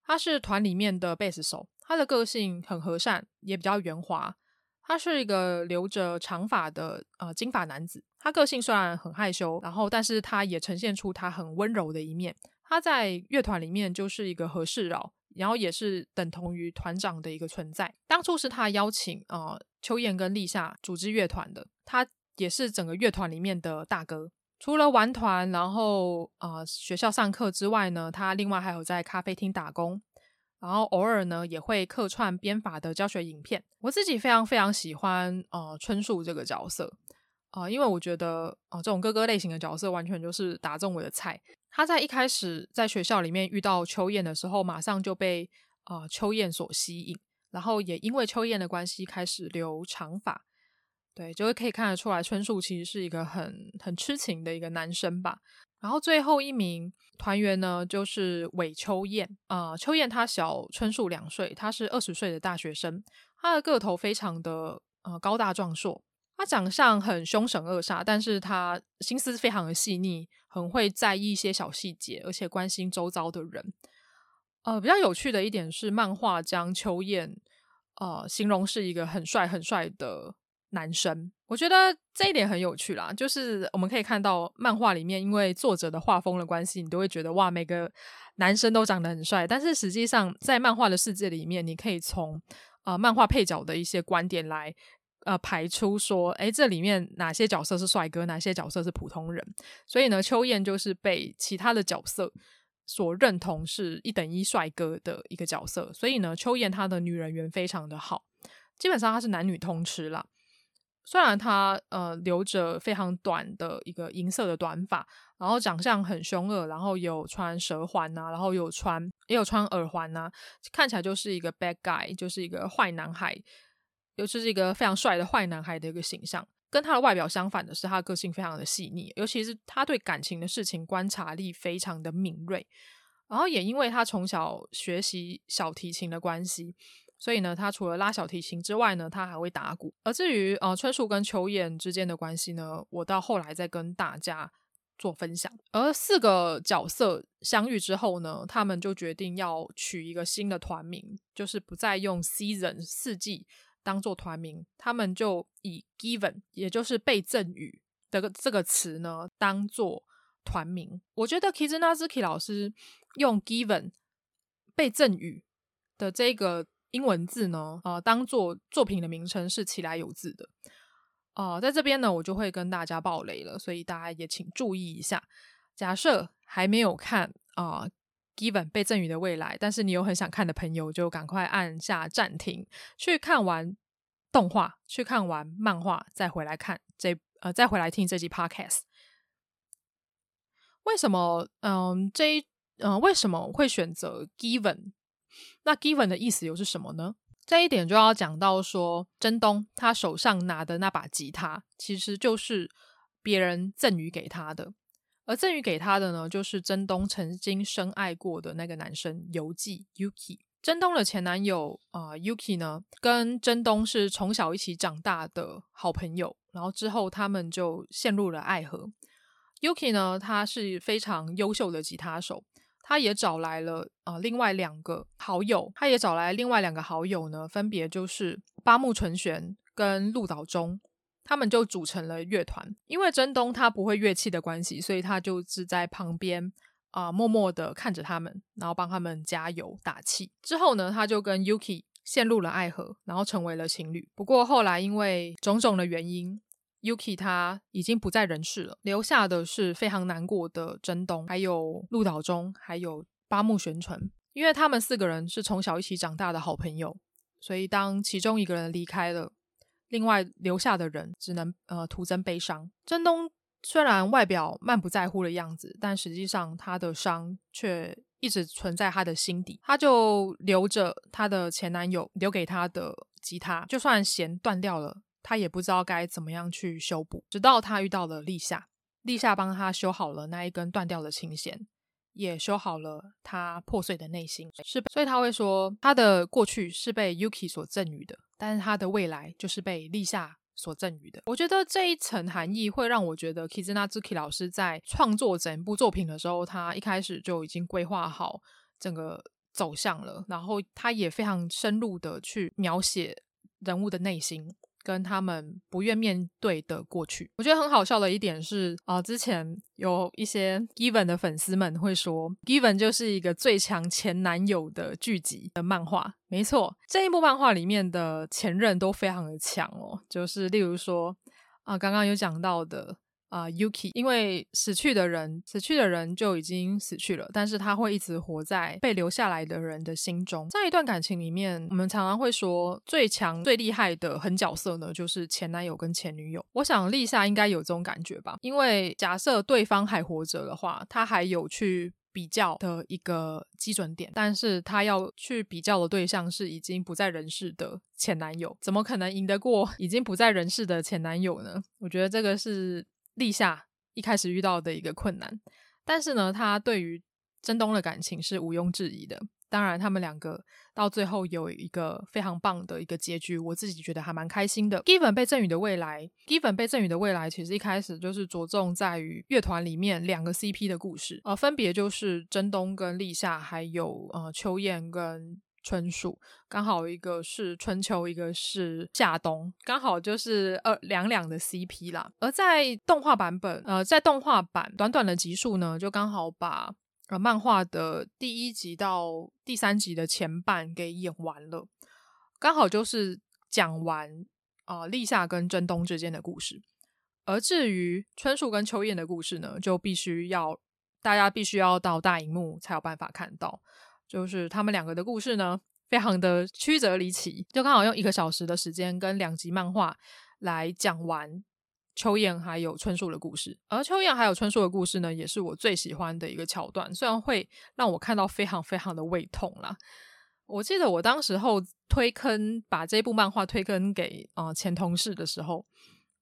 他是团里面的贝斯手，他的个性很和善，也比较圆滑。他是一个留着长发的呃金发男子。他个性虽然很害羞，然后但是他也呈现出他很温柔的一面。他在乐团里面就是一个和事佬。然后也是等同于团长的一个存在。当初是他邀请呃秋燕跟立夏组织乐团的，他也是整个乐团里面的大哥。除了玩团，然后呃学校上课之外呢，他另外还有在咖啡厅打工，然后偶尔呢也会客串编法的教学影片。我自己非常非常喜欢呃春树这个角色啊、因为我觉得啊、这种哥哥类型的角色完全就是打中我的菜。他在一开始在学校里面遇到秋燕的时候，马上就被呃秋燕所吸引，然后也因为秋燕的关系开始留长发。对，就会可以看得出来，春树其实是一个很很痴情的一个男生吧。然后最后一名团员呢，就是韦秋燕啊、秋燕他小春树两岁，他是二十岁的大学生，他的个头非常的呃高大壮硕。他长相很凶神恶煞，但是他心思非常的细腻，很会在意一些小细节，而且关心周遭的人。呃，比较有趣的一点是，漫画将秋雁呃形容是一个很帅很帅的男生，我觉得这一点很有趣啦。就是我们可以看到漫画里面，因为作者的画风的关系，你都会觉得哇，每个男生都长得很帅。但是实际上，在漫画的世界里面，你可以从呃漫画配角的一些观点来。呃，排出说，诶，这里面哪些角色是帅哥，哪些角色是普通人？所以呢，秋燕就是被其他的角色所认同是一等一帅哥的一个角色。所以呢，秋燕她的女人缘非常的好，基本上她是男女通吃啦。虽然她呃留着非常短的一个银色的短发，然后长相很凶恶，然后有穿舌环呐、然后有穿也有穿耳环呐、看起来就是一个 bad guy，就是一个坏男孩。尤其是一个非常帅的坏男孩的一个形象，跟他的外表相反的是，他的个性非常的细腻，尤其是他对感情的事情观察力非常的敏锐。然后也因为他从小学习小提琴的关系，所以呢，他除了拉小提琴之外呢，他还会打鼓。而至于呃春树跟秋雁之间的关系呢，我到后来再跟大家做分享。而四个角色相遇之后呢，他们就决定要取一个新的团名，就是不再用 Season 四季。当做团名，他们就以 given，也就是被赠予的这个词呢，当做团名。我觉得 Kizuna 老师用 given 被赠予的这个英文字呢，呃，当做作品的名称是其来有字的。呃，在这边呢，我就会跟大家爆雷了，所以大家也请注意一下。假设还没有看啊。Given 被赠予的未来，但是你有很想看的朋友，就赶快按下暂停，去看完动画，去看完漫画，再回来看这呃，再回来听这集 Podcast。为什么？嗯，这一嗯，为什么会选择 Given？那 Given 的意思又是什么呢？这一点就要讲到说，真东他手上拿的那把吉他，其实就是别人赠予给他的。而赠予给他的呢，就是真东曾经深爱过的那个男生游记 Yuki。真东的前男友啊、呃、Yuki 呢，跟真东是从小一起长大的好朋友，然后之后他们就陷入了爱河。Yuki 呢，他是非常优秀的吉他手，他也找来了啊、呃、另外两个好友，他也找来另外两个好友呢，分别就是八木纯玄跟鹿岛忠。他们就组成了乐团，因为真东他不会乐器的关系，所以他就是在旁边啊、默默的看着他们，然后帮他们加油打气。之后呢，他就跟 Yuki 陷入了爱河，然后成为了情侣。不过后来因为种种的原因，Yuki 他已经不在人世了，留下的是非常难过的真东，还有鹿岛忠，还有八木玄纯，因为他们四个人是从小一起长大的好朋友，所以当其中一个人离开了。另外留下的人只能呃徒增悲伤。真东虽然外表满不在乎的样子，但实际上他的伤却一直存在他的心底。他就留着他的前男友留给他的吉他，就算弦断掉了，他也不知道该怎么样去修补。直到他遇到了立夏，立夏帮他修好了那一根断掉的琴弦。也修好了他破碎的内心，是，所以他会说他的过去是被 Yuki 所赠予的，但是他的未来就是被立夏所赠予的。我觉得这一层含义会让我觉得 Kizuna Zuki 老师在创作整部作品的时候，他一开始就已经规划好整个走向了，然后他也非常深入的去描写人物的内心。跟他们不愿面对的过去，我觉得很好笑的一点是啊、之前有一些 Given 的粉丝们会说，Given 就是一个最强前男友的剧集的漫画。没错，这一部漫画里面的前任都非常的强哦，就是例如说啊、刚刚有讲到的。啊、，Yuki，因为死去的人，死去的人就已经死去了，但是他会一直活在被留下来的人的心中。在一段感情里面，我们常常会说，最强、最厉害的狠角色呢，就是前男友跟前女友。我想立夏应该有这种感觉吧，因为假设对方还活着的话，他还有去比较的一个基准点，但是他要去比较的对象是已经不在人世的前男友，怎么可能赢得过 已经不在人世的前男友呢？我觉得这个是。立夏一开始遇到的一个困难，但是呢，他对于真东的感情是毋庸置疑的。当然，他们两个到最后有一个非常棒的一个结局，我自己觉得还蛮开心的。Given 被赠予的未来，Given 被赠予的未来，其实一开始就是着重在于乐团里面两个 CP 的故事，呃，分别就是真东跟立夏，还有呃秋雁跟。春树刚好一个是春秋，一个是夏冬，刚好就是呃两两的 CP 啦。而在动画版本，呃，在动画版短短的集数呢，就刚好把呃漫画的第一集到第三集的前半给演完了，刚好就是讲完啊、呃、莉夏跟真冬之间的故事。而至于春树跟秋雁的故事呢，就必须要大家必须要到大荧幕才有办法看到。就是他们两个的故事呢，非常的曲折离奇，就刚好用一个小时的时间跟两集漫画来讲完秋燕还有春树的故事。而秋燕还有春树的故事呢，也是我最喜欢的一个桥段，虽然会让我看到非常非常的胃痛啦。我记得我当时候推坑把这部漫画推坑给呃前同事的时候，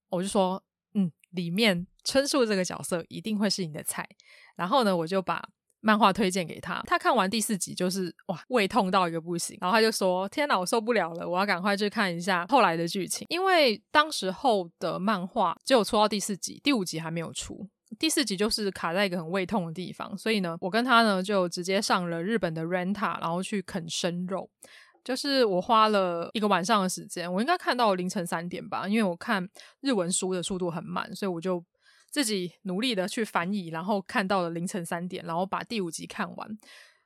我就说，嗯，里面春树这个角色一定会是你的菜。然后呢，我就把。漫画推荐给他，他看完第四集就是哇，胃痛到一个不行，然后他就说：“天哪，我受不了了，我要赶快去看一下后来的剧情。”因为当时候的漫画只有出到第四集，第五集还没有出，第四集就是卡在一个很胃痛的地方，所以呢，我跟他呢就直接上了日本的 Renta，然后去啃生肉，就是我花了一个晚上的时间，我应该看到凌晨三点吧，因为我看日文书的速度很慢，所以我就。自己努力的去翻译，然后看到了凌晨三点，然后把第五集看完，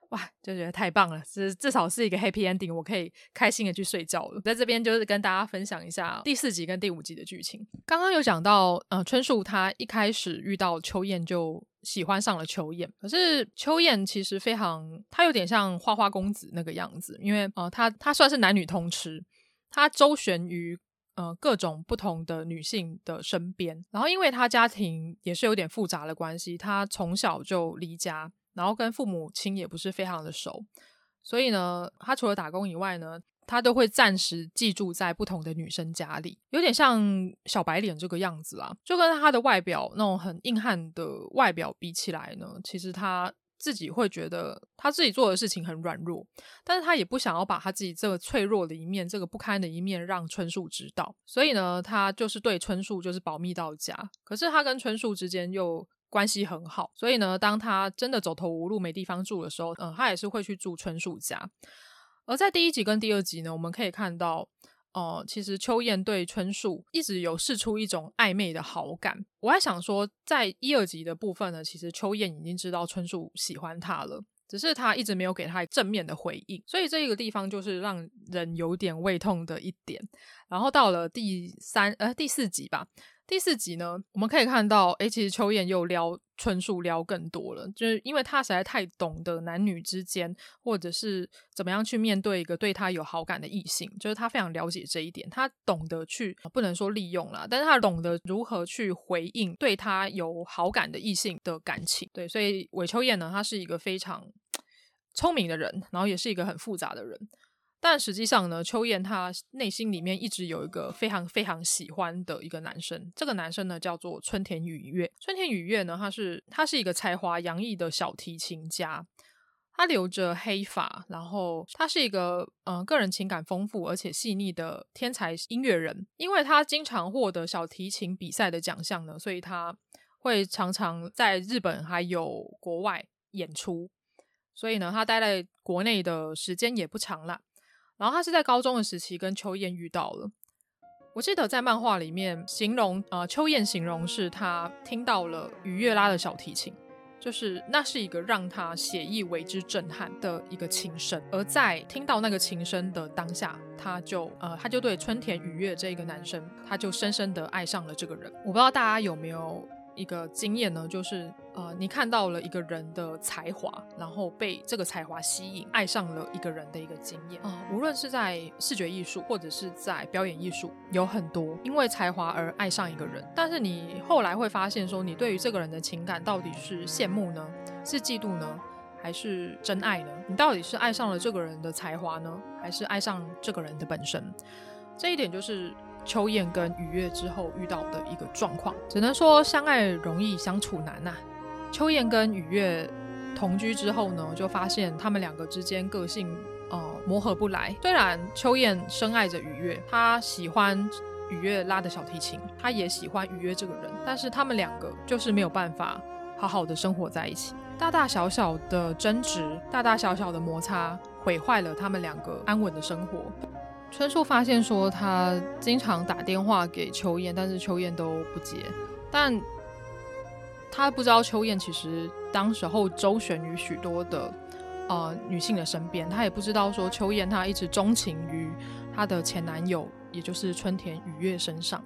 哇，就觉得太棒了，至至少是一个 happy ending，我可以开心的去睡觉了。在这边就是跟大家分享一下第四集跟第五集的剧情。刚刚有讲到，呃，春树他一开始遇到秋雁就喜欢上了秋雁，可是秋雁其实非常，他有点像花花公子那个样子，因为呃，他他算是男女通吃，他周旋于。呃，各种不同的女性的身边，然后因为他家庭也是有点复杂的关系，他从小就离家，然后跟父母亲也不是非常的熟，所以呢，他除了打工以外呢，他都会暂时寄住在不同的女生家里，有点像小白脸这个样子啦，就跟他的外表那种很硬汉的外表比起来呢，其实他。自己会觉得他自己做的事情很软弱，但是他也不想要把他自己这个脆弱的一面、这个不堪的一面让春树知道，所以呢，他就是对春树就是保密到家。可是他跟春树之间又关系很好，所以呢，当他真的走投无路、没地方住的时候，嗯，他也是会去住春树家。而在第一集跟第二集呢，我们可以看到。哦、其实秋燕对春树一直有试出一种暧昧的好感。我还想说，在一二集的部分呢，其实秋燕已经知道春树喜欢他了，只是他一直没有给他正面的回应。所以这个地方就是让人有点胃痛的一点。然后到了第三呃第四集吧，第四集呢，我们可以看到，诶，其实秋燕又撩春树撩更多了，就是因为他实在太懂得男女之间，或者是怎么样去面对一个对他有好感的异性，就是他非常了解这一点，他懂得去不能说利用啦，但是他懂得如何去回应对他有好感的异性的感情。对，所以韦秋燕呢，他是一个非常 聪明的人，然后也是一个很复杂的人。但实际上呢，秋燕她内心里面一直有一个非常非常喜欢的一个男生，这个男生呢叫做春田雨月。春田雨月呢，他是他是一个才华洋溢的小提琴家，他留着黑发，然后他是一个嗯、个人情感丰富而且细腻的天才音乐人。因为他经常获得小提琴比赛的奖项呢，所以他会常常在日本还有国外演出，所以呢，他待在国内的时间也不长了。然后他是在高中的时期跟秋燕遇到了。我记得在漫画里面形容，呃，秋燕形容是他听到了雨月拉的小提琴，就是那是一个让他写意为之震撼的一个琴声。而在听到那个琴声的当下，他就呃，他就对春田雨月这个男生，他就深深的爱上了这个人。我不知道大家有没有。一个经验呢，就是呃，你看到了一个人的才华，然后被这个才华吸引，爱上了一个人的一个经验啊、呃。无论是在视觉艺术，或者是在表演艺术，有很多因为才华而爱上一个人。但是你后来会发现，说你对于这个人的情感到底是羡慕呢，是嫉妒呢，还是真爱呢？你到底是爱上了这个人的才华呢，还是爱上这个人的本身？这一点就是。秋燕跟雨月之后遇到的一个状况，只能说相爱容易相处难呐、秋燕跟雨月同居之后呢，就发现他们两个之间个性呃磨合不来。虽然秋燕深爱着雨月，她喜欢雨月拉的小提琴，他也喜欢雨月这个人，但是他们两个就是没有办法好好的生活在一起。大大小小的争执，大大小小的摩擦，毁坏了他们两个安稳的生活。春树发现说，他经常打电话给秋雁，但是秋雁都不接。但他不知道秋雁其实当时候周旋于许多的呃女性的身边，他也不知道说秋雁她一直钟情于她的前男友，也就是春田雨月身上。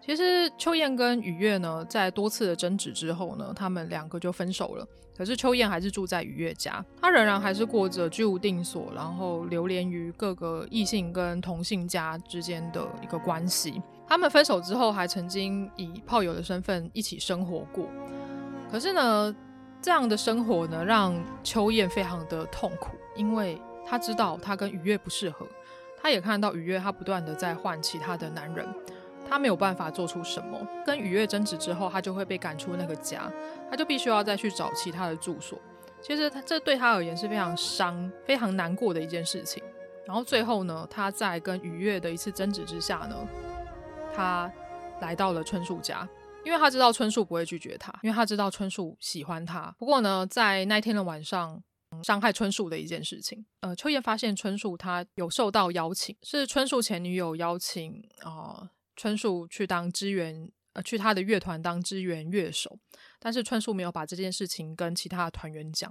其实秋燕跟雨月呢，在多次的争执之后呢，他们两个就分手了。可是秋燕还是住在雨月家，她仍然还是过着居无定所，然后流连于各个异性跟同性家之间的一个关系。他们分手之后，还曾经以炮友的身份一起生活过。可是呢，这样的生活呢，让秋燕非常的痛苦，因为她知道她跟雨月不适合，她也看到雨月她不断的在换其他的男人。他没有办法做出什么。跟雨月争执之后，他就会被赶出那个家，他就必须要再去找其他的住所。其实他这对他而言是非常伤、非常难过的一件事情。然后最后呢，他在跟雨月的一次争执之下呢，他来到了春树家，因为他知道春树不会拒绝他，因为他知道春树喜欢他。不过呢，在那天的晚上，伤害春树的一件事情，呃，秋叶发现春树他有受到邀请，是春树前女友邀请啊。春树去当支援，呃，去他的乐团当支援乐手，但是春树没有把这件事情跟其他的团员讲。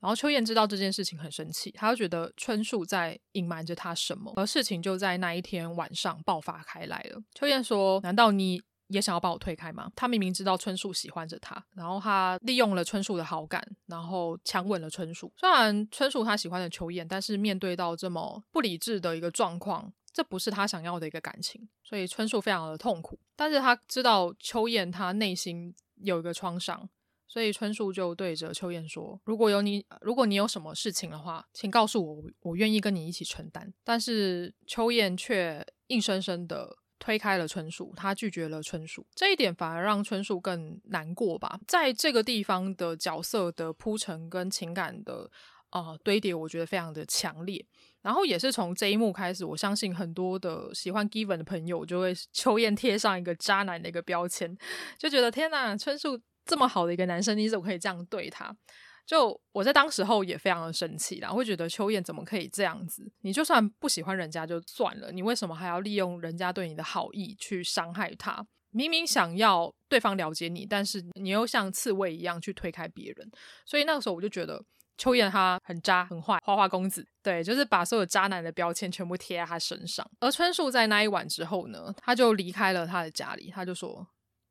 然后秋彦知道这件事情很生气，他就觉得春树在隐瞒着他什么，而事情就在那一天晚上爆发开来了。秋彦说：“难道你也想要把我推开吗？”他明明知道春树喜欢着他，然后他利用了春树的好感，然后强吻了春树。虽然春树他喜欢着秋彦，但是面对到这么不理智的一个状况。这不是他想要的一个感情，所以春树非常的痛苦。但是他知道秋燕他内心有一个创伤，所以春树就对着秋燕说：“如果有你，如果你有什么事情的话，请告诉我，我愿意跟你一起承担。”但是秋燕却硬生生的推开了春树，他拒绝了春树。这一点反而让春树更难过吧。在这个地方的角色的铺陈跟情感的啊、呃、堆叠，我觉得非常的强烈。然后也是从这一幕开始，我相信很多的喜欢 Given 的朋友就会秋燕贴上一个渣男的一个标签，就觉得天哪，春树这么好的一个男生，你怎么可以这样对他？就我在当时候也非常的生气啦，会觉得秋燕怎么可以这样子？你就算不喜欢人家就算了，你为什么还要利用人家对你的好意去伤害他？明明想要对方了解你，但是你又像刺猬一样去推开别人，所以那个时候我就觉得。秋燕他很渣很坏，花花公子，对，就是把所有渣男的标签全部贴在他身上。而春树在那一晚之后呢，他就离开了他的家里，他就说：“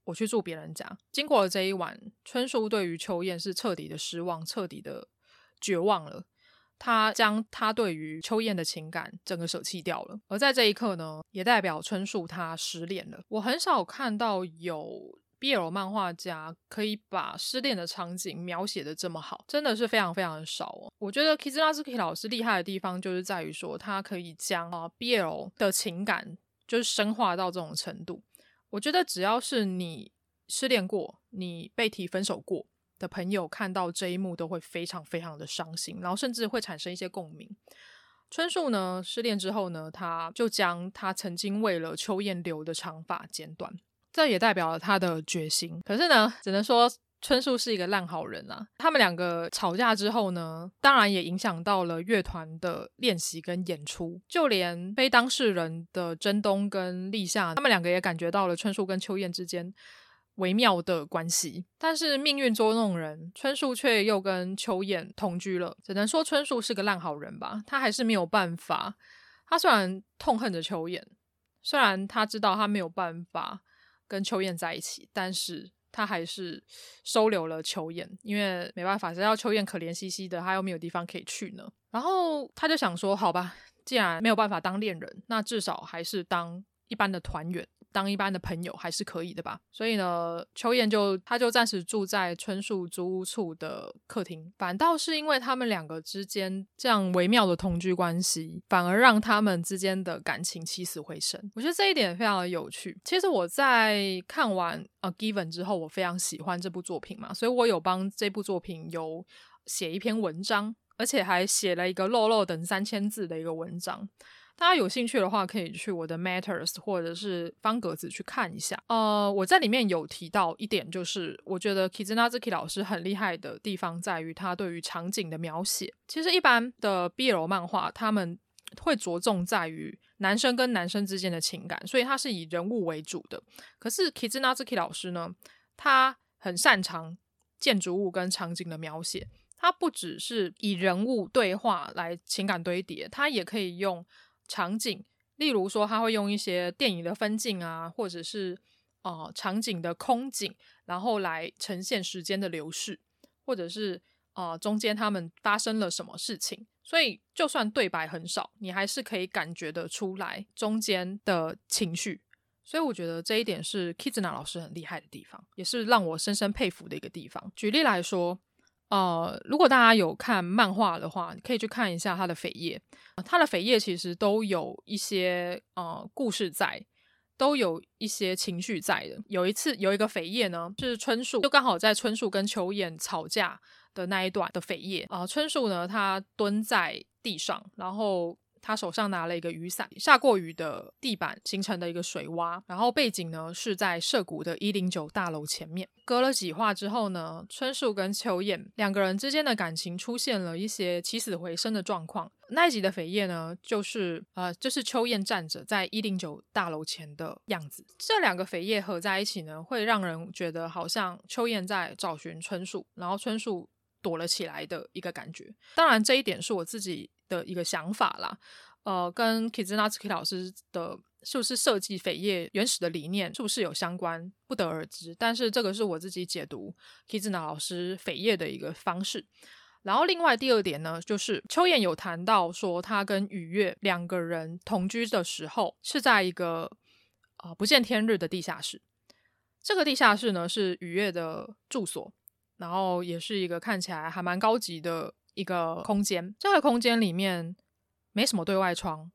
我去住别人家。经过了这一晚，春树对于秋燕是彻底的失望，彻底的绝望了。他将他对于秋燕的情感整个舍弃掉了。而在这一刻呢，也代表春树他失恋了。我很少看到有 BL 漫画家可以把失恋的场景描写的这么好，真的是非常非常的少哦。我觉得 Kizuna 老师厉害的地方就是在于说，他可以将啊 BL 的情感就是深化到这种程度。我觉得只要是你失恋过，你被提分手过的朋友，看到这一幕都会非常非常的伤心，然后甚至会产生一些共鸣。春树呢，失恋之后呢，他就将他曾经为了秋燕留的长发剪短，这也代表了他的决心。可是呢，只能说春树是一个烂好人啊。他们两个吵架之后呢，当然也影响到了乐团的练习跟演出，就连非当事人的真冬跟立夏，他们两个也感觉到了春树跟秋燕之间微妙的关系，但是命运捉弄人，春树却又跟秋燕同居了。只能说春树是个烂好人吧，他还是没有办法。他虽然痛恨着秋燕，虽然他知道他没有办法跟秋燕在一起，但是他还是收留了秋燕，因为没办法，只要秋燕可怜兮兮的，他又没有地方可以去呢。然后他就想说，好吧，既然没有办法当恋人，那至少还是当一般的团员。当一般的朋友还是可以的吧，所以呢，秋燕就他就暂时住在春树租屋处的客厅，反倒是因为他们两个之间这样微妙的同居关系，反而让他们之间的感情起死回生。我觉得这一点非常的有趣。其实我在看完《A Given》之后，我非常喜欢这部作品嘛，所以我有帮这部作品有写一篇文章，而且还写了一个漏漏等三千字的一个文章。大家有兴趣的话，可以去我的 Matters 或者是方格子去看一下。呃，我在里面有提到一点，就是我觉得 Kizuna 老师很厉害的地方在于他对于场景的描写。其实一般的 BL 漫画，他们会着重在于男生跟男生之间的情感，所以他是以人物为主的。可是 Kizuna 老师呢，他很擅长建筑物跟场景的描写。他不只是以人物对话来情感堆叠，他也可以用。场景，例如说，他会用一些电影的分镜啊，或者是呃场景的空景，然后来呈现时间的流逝，或者是呃中间他们发生了什么事情。所以，就算对白很少，你还是可以感觉得出来中间的情绪。所以，我觉得这一点是 Kizuna 老师很厉害的地方，也是让我深深佩服的一个地方。举例来说。呃，如果大家有看漫画的话，可以去看一下他的扉页。他的扉页其实都有一些呃故事在，都有一些情绪在的。有一次有一个扉页呢，是春树，就刚好在春树跟秋彦吵架的那一段的扉页啊、呃。春树呢，他蹲在地上，然后。他手上拿了一个雨伞，下过雨的地板形成的一个水洼，然后背景呢是在涉谷的一零九大楼前面。隔了几话之后呢，春树跟秋彦两个人之间的感情出现了一些起死回生的状况。那一集的扉页呢，就是呃，就是秋彦站着在一零九大楼前的样子。这两个扉页合在一起呢，会让人觉得好像秋彦在找寻春树，然后春树躲了起来的一个感觉。当然，这一点是我自己。的一个想法啦，呃，跟 Kizuna 老师的是不是设计扉页原始的理念是不是有相关，不得而知。但是这个是我自己解读 Kizuna 老师扉页的一个方式。然后另外第二点呢，就是秋彦有谈到说，他跟雨月两个人同居的时候是在一个呃不见天日的地下室。这个地下室呢是雨月的住所，然后也是一个看起来还蛮高级的。一个空间，这个空间里面没什么对外窗，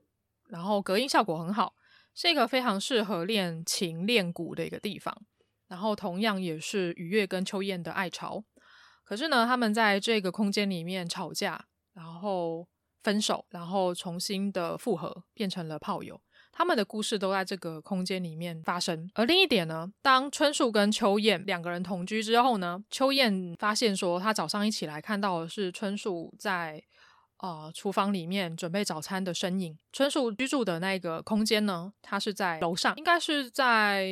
然后隔音效果很好，是一个非常适合练琴练鼓的一个地方。然后同样也是雨月跟秋燕的爱巢。可是呢，他们在这个空间里面吵架，然后分手，然后重新的复合，变成了炮友。他们的故事都在这个空间里面发生。而另一点呢，当春树跟秋彦两个人同居之后呢，秋彦发现说，他早上一起来看到的是春树在呃厨房里面准备早餐的身影。春树居住的那个空间呢，他是在楼上，应该是在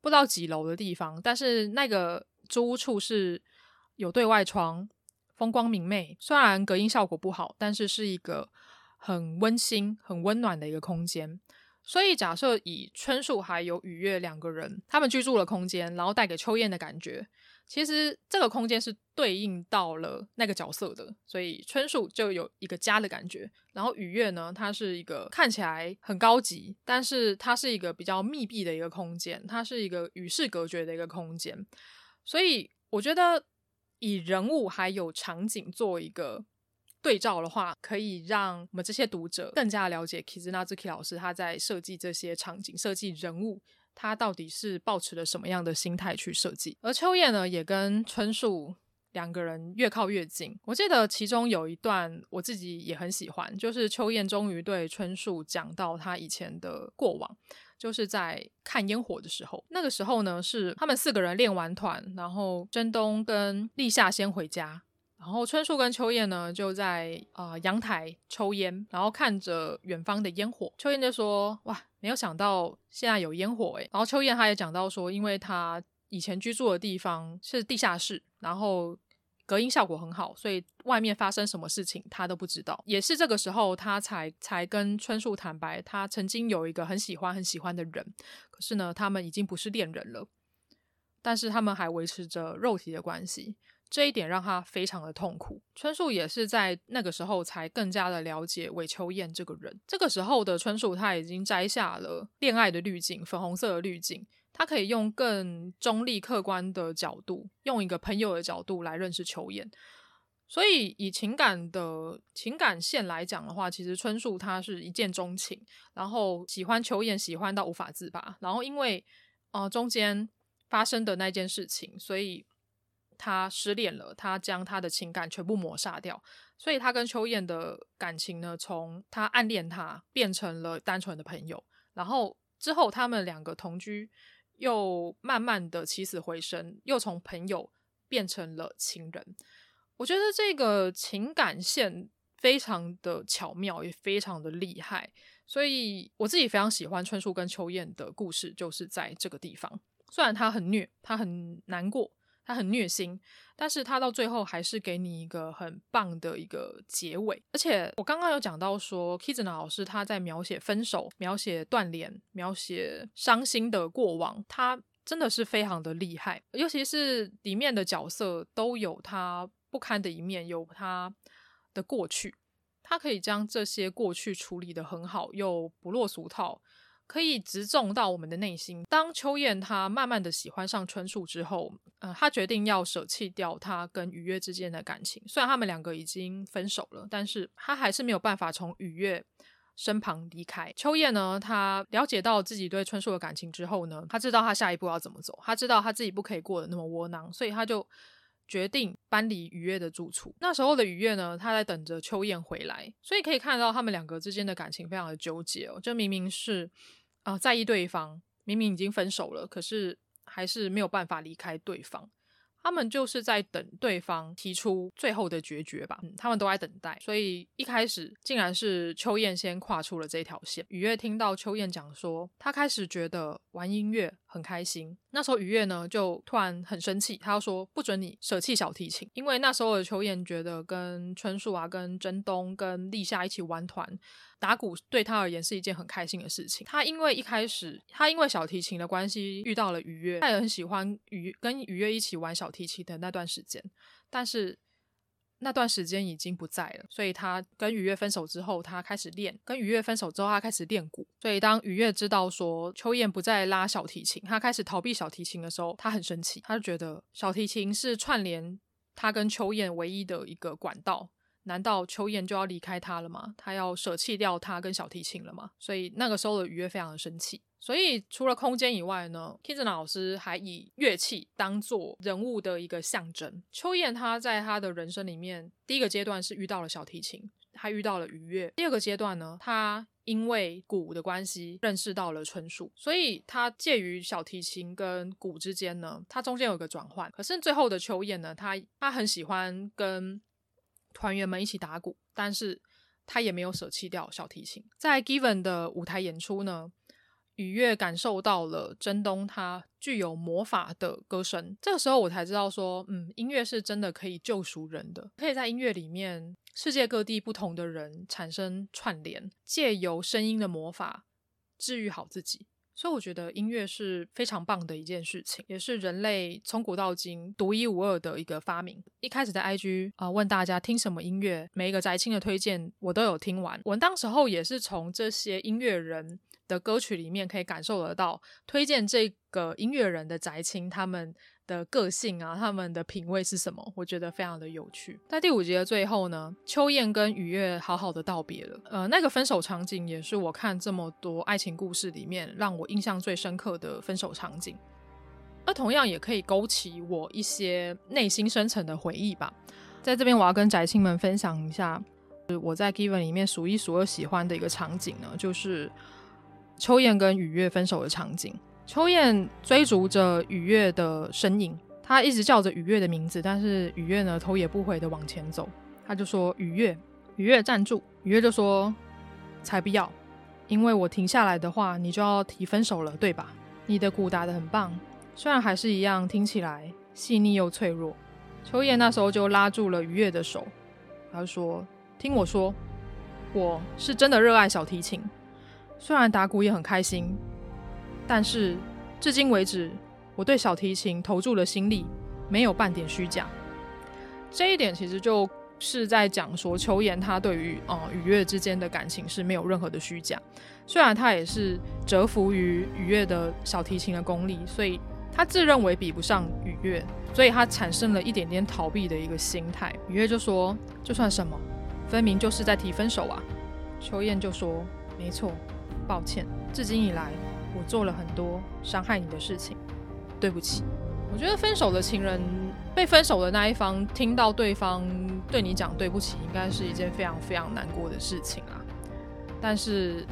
不知道几楼的地方，但是那个租屋处是有对外窗，风光明媚，虽然隔音效果不好，但是是一个很温馨、很温暖的一个空间。所以假设以春树还有雨月两个人，他们居住的空间，然后带给秋雁的感觉。其实这个空间是对应到了那个角色的，所以春树就有一个家的感觉。然后雨月呢，它是一个看起来很高级，但是它是一个比较密闭的一个空间，它是一个与世隔绝的一个空间。所以我觉得以人物还有场景做一个对照的话，可以让我们这些读者更加了解 Kizuna Zuki 老师他在设计这些场景、设计人物。他到底是抱持了什么样的心态去设计？而秋叶呢，也跟春树两个人越靠越近。我记得其中有一段我自己也很喜欢，就是秋叶终于对春树讲到他以前的过往，就是在看烟火的时候。那个时候呢，是他们四个人练完团，然后真冬跟立夏先回家。然后春树跟秋雁呢，就在啊、呃、阳台抽烟，然后看着远方的烟火。秋雁就说：“哇，没有想到现在有烟火诶。”然后秋雁他也讲到说，因为他以前居住的地方是地下室，然后隔音效果很好，所以外面发生什么事情他都不知道。也是这个时候，他才才跟春树坦白，他曾经有一个很喜欢很喜欢的人，可是呢，他们已经不是恋人了，但是他们还维持着肉体的关系。这一点让他非常的痛苦。春树也是在那个时候才更加的了解韦秋燕这个人。这个时候的春树他已经摘下了恋爱的滤镜，粉红色的滤镜，他可以用更中立客观的角度，用一个朋友的角度来认识秋燕。所以以情感的情感线来讲的话，其实春树他是一见钟情，然后喜欢秋燕，喜欢到无法自拔。然后因为呃中间发生的那件事情，所以。他失恋了，他将他的情感全部抹杀掉，所以他跟秋燕的感情呢，从他暗恋他变成了单纯的朋友，然后之后他们两个同居，又慢慢的起死回生，又从朋友变成了情人。我觉得这个情感线非常的巧妙，也非常的厉害，所以我自己非常喜欢春树跟秋燕的故事，就是在这个地方。虽然他很虐，他很难过。他很虐心，但是他到最后还是给你一个很棒的一个结尾。而且我刚刚有讲到说，Kizuna 老师他在描写分手、描写断联、描写伤心的过往，他真的是非常的厉害。尤其是里面的角色都有他不堪的一面，有他的过去，他可以将这些过去处理得很好，又不落俗套。可以直中到我们的内心。当秋雁她慢慢的喜欢上春树之后，呃，她决定要舍弃掉她跟雨月之间的感情。虽然他们两个已经分手了，但是她还是没有办法从雨月身旁离开。秋雁呢，她了解到自己对春树的感情之后呢，她知道她下一步要怎么走。她知道她自己不可以过得那么窝囊，所以她就决定搬离雨月的住处。那时候的雨月呢，她在等着秋雁回来，所以可以看到他们两个之间的感情非常的纠结哦。这明明是。啊、在意对方，明明已经分手了，可是还是没有办法离开对方。他们就是在等对方提出最后的决绝吧。嗯，他们都在等待，所以一开始竟然是秋雁先跨出了这条线。雨月听到秋雁讲说，他开始觉得玩音乐很开心。那时候雨月呢，就突然很生气，他要说不准你舍弃小提琴，因为那时候的秋雁觉得跟春树啊、跟真冬、跟立夏一起玩团。打鼓对他而言是一件很开心的事情。他因为一开始，他因为小提琴的关系遇到了雨月，他也很喜欢雨跟雨月一起玩小提琴的那段时间。但是那段时间已经不在了，所以他跟雨月分手之后，他开始练。跟雨月分手之后，他开始练鼓。所以当雨月知道说秋燕不再拉小提琴，他开始逃避小提琴的时候，他很生气，他就觉得小提琴是串联他跟秋燕唯一的一个管道。难道秋雁就要离开他了吗？他要舍弃掉他跟小提琴了吗？所以那个时候的愉悦非常的生气。所以除了空间以外呢，Kizuna 老师还以乐器当做人物的一个象征。秋雁他在他的人生里面，第一个阶段是遇到了小提琴，他遇到了愉悦。第二个阶段呢，他因为鼓的关系认识到了春树，所以他介于小提琴跟鼓之间呢，他中间有个转换。可是最后的秋雁呢，他他很喜欢跟团员们一起打鼓，但是他也没有舍弃掉小提琴。在 Given 的舞台演出呢，雨月感受到了真冬他具有魔法的歌声。这个时候我才知道说，嗯，音乐是真的可以救赎人的，可以在音乐里面世界各地不同的人产生串联，借由声音的魔法治愈好自己。所以我觉得音乐是非常棒的一件事情，也是人类从古到今独一无二的一个发明。一开始在 IG 啊、问大家听什么音乐，每一个宅青的推荐我都有听完。我当时候也是从这些音乐人的歌曲里面可以感受得到，推荐这个音乐人的宅青他们的个性啊，他们的品味是什么？我觉得非常的有趣。在第五集的最后呢，秋燕跟雨月好好的道别了。呃，那个分手场景也是我看这么多爱情故事里面让我印象最深刻的分手场景。那同样也可以勾起我一些内心深层的回忆吧。在这边，我要跟宅青们分享一下，我在 Given 里面数一数二喜欢的一个场景呢，就是秋燕跟雨月分手的场景。秋燕追逐着雨月的身影，她一直叫着雨月的名字，但是雨月呢，头也不回的往前走。她就说：“雨月，雨月站住！”雨月就说：“才不要，因为我停下来的话，你就要提分手了，对吧？你的鼓打得很棒，虽然还是一样听起来细腻又脆弱。”秋燕那时候就拉住了雨月的手，她说：“听我说，我是真的热爱小提琴，虽然打鼓也很开心。”但是，至今为止，我对小提琴投注的心力没有半点虚假。这一点其实就是在讲说，秋妍她对于呃雨月之间的感情是没有任何的虚假。虽然她也是折服于雨月的小提琴的功力，所以她自认为比不上雨月，所以她产生了一点点逃避的一个心态。雨月就说：“这算什么？分明就是在提分手啊！”秋燕就说：“没错，抱歉，至今以来。”我做了很多伤害你的事情，对不起。我觉得分手的情人，被分手的那一方听到对方对你讲对不起，应该是一件非常非常难过的事情啊。但是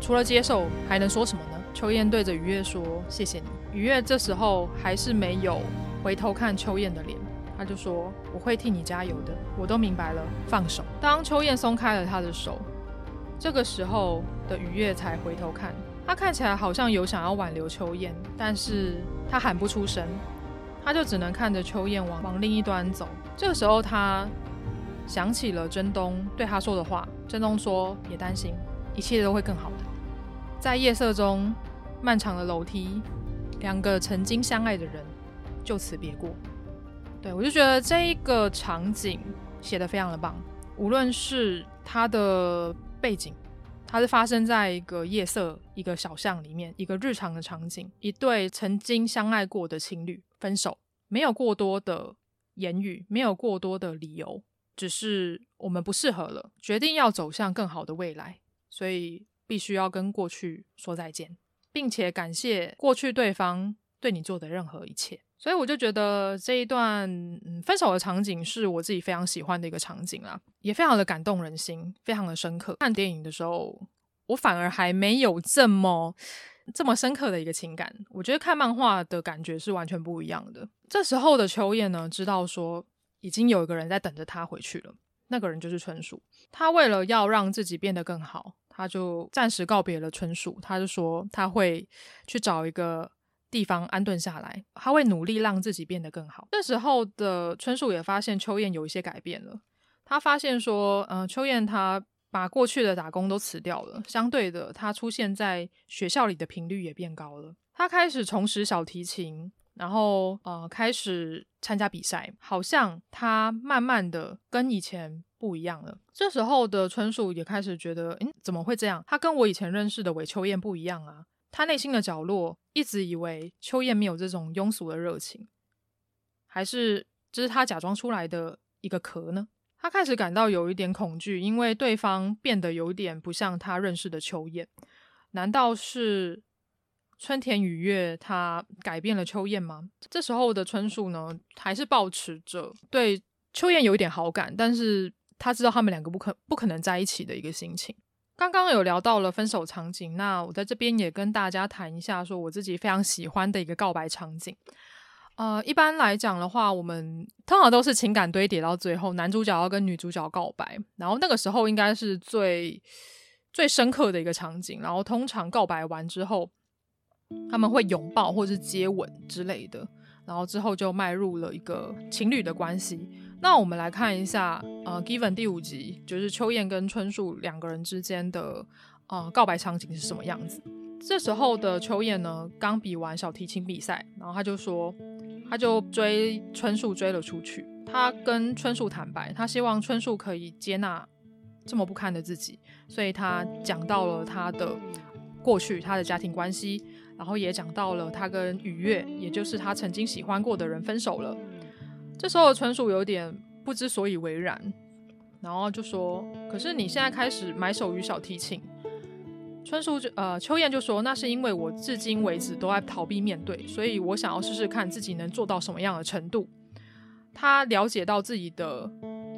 除了接受，还能说什么呢？秋燕对着雨月说：“谢谢你。”雨月这时候还是没有回头看秋燕的脸，他就说：“我会替你加油的。”我都明白了，放手。当秋燕松开了他的手，这个时候的雨月才回头看。他看起来好像有想要挽留秋燕，但是他喊不出声，他就只能看着秋燕往往另一端走。这个时候，他想起了真东对他说的话。真东说：“别担心，一切都会更好的。”在夜色中，漫长的楼梯，两个曾经相爱的人就此别过。对，我就觉得这一个场景写得非常的棒，无论是他的背景。它是发生在一个夜色、一个小巷里面，一个日常的场景。一对曾经相爱过的情侣分手，没有过多的言语，没有过多的理由，只是我们不适合了，决定要走向更好的未来，所以必须要跟过去说再见，并且感谢过去对方对你做的任何一切。所以我就觉得这一段嗯分手的场景是我自己非常喜欢的一个场景啦，也非常的感动人心，非常的深刻。看电影的时候，我反而还没有这么这么深刻的一个情感。我觉得看漫画的感觉是完全不一样的。这时候的秋叶呢，知道说已经有一个人在等着他回去了，那个人就是春树。他为了要让自己变得更好，他就暂时告别了春树。他就说他会去找一个。地方安顿下来，他会努力让自己变得更好。这时候的春树也发现秋燕有一些改变了。他发现说，嗯、秋燕她把过去的打工都辞掉了，相对的，她出现在学校里的频率也变高了。她开始重拾小提琴，然后呃，开始参加比赛，好像她慢慢的跟以前不一样了。这时候的春树也开始觉得，嗯，怎么会这样？她跟我以前认识的韦秋燕不一样啊。他内心的角落一直以为秋燕没有这种庸俗的热情，还是这是他假装出来的一个壳呢？他开始感到有一点恐惧，因为对方变得有点不像他认识的秋燕。难道是春田雨月他改变了秋燕吗？这时候的春树呢，还是保持着对秋燕有一点好感，但是他知道他们两个不可不可能在一起的一个心情。刚刚有聊到了分手场景，那我在这边也跟大家谈一下，说我自己非常喜欢的一个告白场景。呃，一般来讲的话，我们通常都是情感堆叠到最后，男主角要跟女主角告白，然后那个时候应该是最最深刻的一个场景。然后通常告白完之后，他们会拥抱或是接吻之类的，然后之后就迈入了一个情侣的关系。那我们来看一下，呃，Given 第五集就是秋燕跟春树两个人之间的呃告白场景是什么样子。这时候的秋燕呢，刚比完小提琴比赛，然后他就说，他就追春树追了出去。他跟春树坦白，他希望春树可以接纳这么不堪的自己，所以他讲到了他的过去，他的家庭关系，然后也讲到了他跟雨月，也就是他曾经喜欢过的人分手了。这时候春树有点不知所以为然，然后就说：“可是你现在开始埋首于小提琴。”春树就呃，秋彦就说：“那是因为我至今为止都在逃避面对，所以我想要试试看自己能做到什么样的程度。”他了解到自己的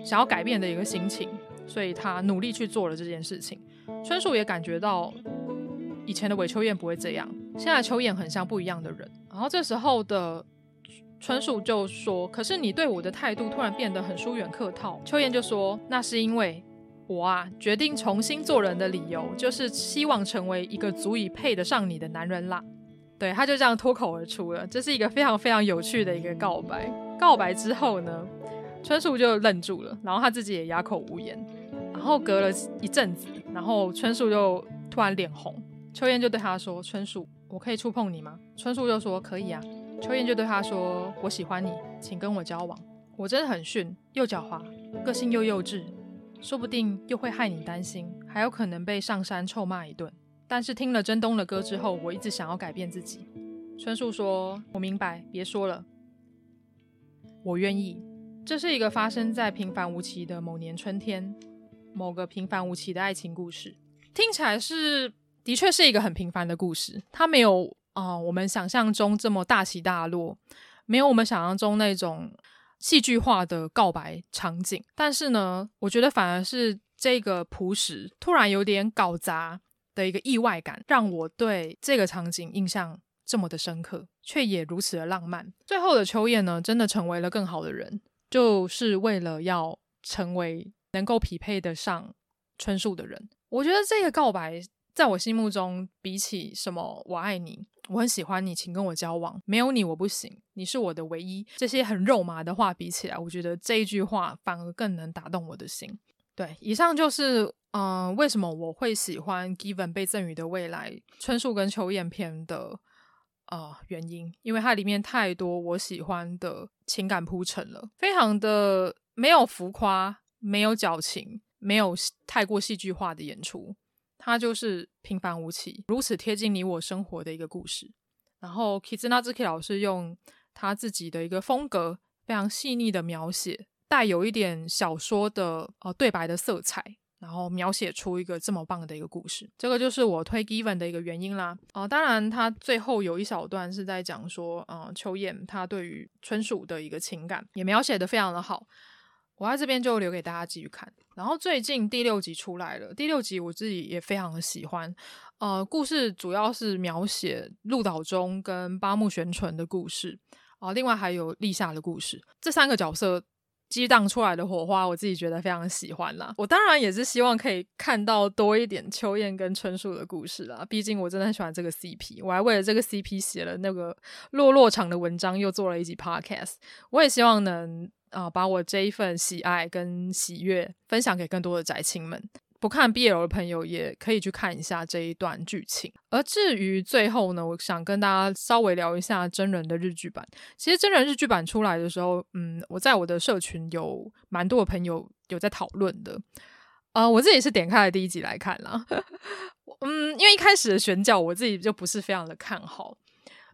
想要改变的一个心情，所以他努力去做了这件事情。春树也感觉到以前的韦秋燕不会这样，现在秋燕很像不一样的人。然后这时候的。春树就说：“可是你对我的态度突然变得很疏远客套。”秋燕就说：“那是因为我啊，决定重新做人的理由，就是希望成为一个足以配得上你的男人啦。”对，他就这样脱口而出了，这是一个非常非常有趣的一个告白。告白之后呢，春树就愣住了，然后他自己也哑口无言。然后隔了一阵子，然后春树就突然脸红，秋燕就对他说：“春树，我可以触碰你吗？”春树就说：“可以啊。”秋燕就对他说：“我喜欢你，请跟我交往。我真的很逊，又狡猾，个性又幼稚，说不定又会害你担心，还有可能被上山臭骂一顿。但是听了真东的歌之后，我一直想要改变自己。”春树说：“我明白，别说了，我愿意。”这是一个发生在平凡无奇的某年春天，某个平凡无奇的爱情故事。听起来是，的确是一个很平凡的故事，它没有。啊、我们想象中这么大起大落，没有我们想象中那种戏剧化的告白场景。但是呢，我觉得反而是这个朴实、突然有点搞砸的一个意外感，让我对这个场景印象这么的深刻，却也如此的浪漫。最后的秋叶呢，真的成为了更好的人，就是为了要成为能够匹配得上春树的人。我觉得这个告白。在我心目中，比起什么“我爱你”“我很喜欢你”“请跟我交往”“没有你我不行”“你是我的唯一”这些很肉麻的话比起来，我觉得这一句话反而更能打动我的心。对，以上就是嗯、为什么我会喜欢《Given 被赠予的未来》春树跟秋彦篇的呃原因，因为它里面太多我喜欢的情感铺陈了，非常的没有浮夸，没有矫情，没有太过戏剧化的演出。它就是平凡无奇，如此贴近你我生活的一个故事。然后，Kizuna Zuki 老师用他自己的一个风格，非常细腻的描写，带有一点小说的呃对白的色彩，然后描写出一个这么棒的一个故事。这个就是我推 Given 的一个原因啦。啊、呃，当然，他最后有一小段是在讲说，呃，秋燕他对于春树的一个情感也描写的非常的好。我在这边就留给大家继续看。然后最近第六集出来了，第六集我自己也非常的喜欢。呃，故事主要是描写鹿岛忠跟八木玄纯的故事啊、另外还有立夏的故事。这三个角色激荡出来的火花，我自己觉得非常喜欢啦。我当然也是希望可以看到多一点秋燕跟春树的故事啦。毕竟我真的很喜欢这个 CP，我还为了这个 CP 写了那个落落长的文章，又做了一集 Podcast。我也希望能。啊、把我这一份喜爱跟喜悦分享给更多的宅青们。不看 BL 的朋友也可以去看一下这一段剧情。而至于最后呢，我想跟大家稍微聊一下真人的日剧版。其实真人日剧版出来的时候，嗯，我在我的社群有蛮多的朋友有在讨论的。呃，我自己是点开了第一集来看啦。嗯，因为一开始的选角我自己就不是非常的看好，